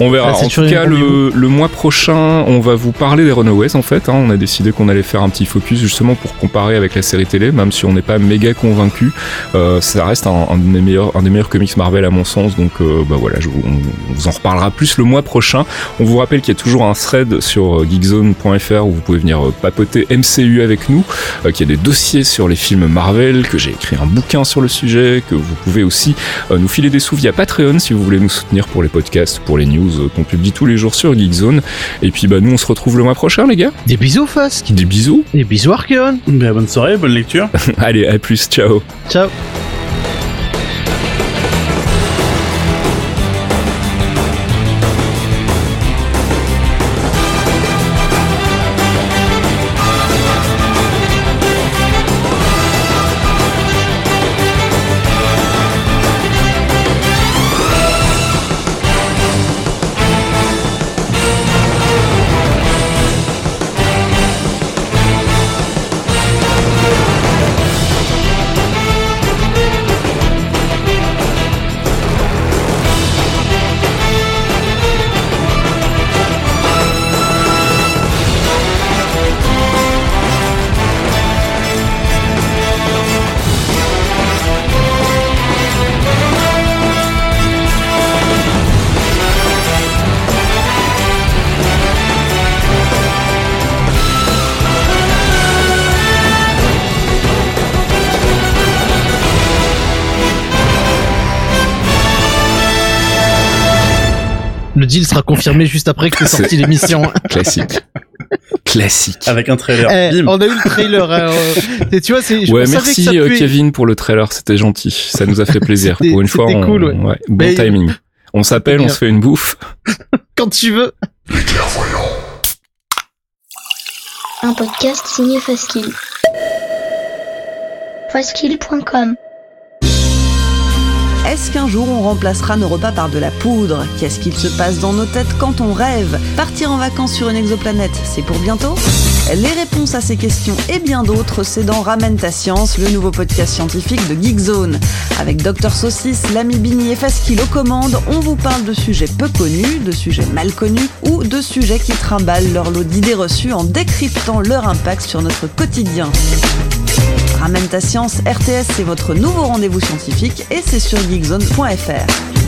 Speaker 1: On verra.
Speaker 2: Ah,
Speaker 1: en tout cas, le, le mois prochain, on va vous parler des Runaways. En fait, hein. on a décidé qu'on allait faire un petit focus justement pour comparer avec la série télé, même si on n'est pas méga convaincu. Euh, ça reste un, un des meilleurs, un des meilleurs comics Marvel à mon sens. Donc, euh, bah voilà, je vous, on, vous en reparlera plus le mois prochain. On vous rappelle qu'il y a toujours un thread sur euh, geekzone.fr où vous pouvez venir euh, papoter MCU avec nous, euh, qu'il y a des dossiers sur les films Marvel, que j'ai écrit un bouquin sur le sujet, que vous pouvez aussi euh, nous filer des sous via Patreon si vous voulez nous soutenir pour les podcasts, pour les news euh, qu'on publie tous les jours sur Geekzone. Et puis bah nous on se retrouve le mois prochain les gars.
Speaker 2: Des bisous Fask.
Speaker 1: Des bisous.
Speaker 2: Des bisous Archeon.
Speaker 5: Ben, bonne soirée, bonne lecture.
Speaker 1: Allez, à plus, ciao.
Speaker 2: Ciao. Deal sera confirmé juste après que
Speaker 1: C'est-
Speaker 2: sorti l'émission.
Speaker 1: Classique. Classique.
Speaker 5: Avec un trailer.
Speaker 2: Eh,
Speaker 5: Bim.
Speaker 2: on a eu le trailer. hein, euh, et tu vois, c'est.
Speaker 1: Ouais,
Speaker 2: que
Speaker 1: merci
Speaker 2: ça
Speaker 1: euh,
Speaker 2: puait.
Speaker 1: Kevin pour le trailer, c'était gentil. Ça nous a fait plaisir.
Speaker 2: C'était-
Speaker 1: Pour une fois, on,
Speaker 2: cool, ouais.
Speaker 1: bon
Speaker 2: Mais-
Speaker 1: timing. On s'appelle, on
Speaker 2: bien.
Speaker 1: se fait une bouffe.
Speaker 2: Quand tu veux.
Speaker 9: Un podcast signé Faskill. Faskill.com
Speaker 10: Est-ce qu'un jour on remplacera nos repas par de la poudre? Qu'est-ce qu'il se passe dans nos têtes quand on rêve? Partir en vacances sur une exoplanète, c'est pour bientôt? Les réponses à ces questions et bien d'autres, c'est dans Ramène ta science, le nouveau podcast scientifique de Geekzone. Avec Dr Saucisse, l'ami Bini et Faskill aux commandes, on vous parle de sujets peu connus, de sujets mal connus ou de sujets qui trimballent leur lot d'idées reçues en décryptant leur impact sur notre quotidien. Ramène ta science, RTS, c'est votre nouveau rendez-vous scientifique et c'est sur geekzone.fr.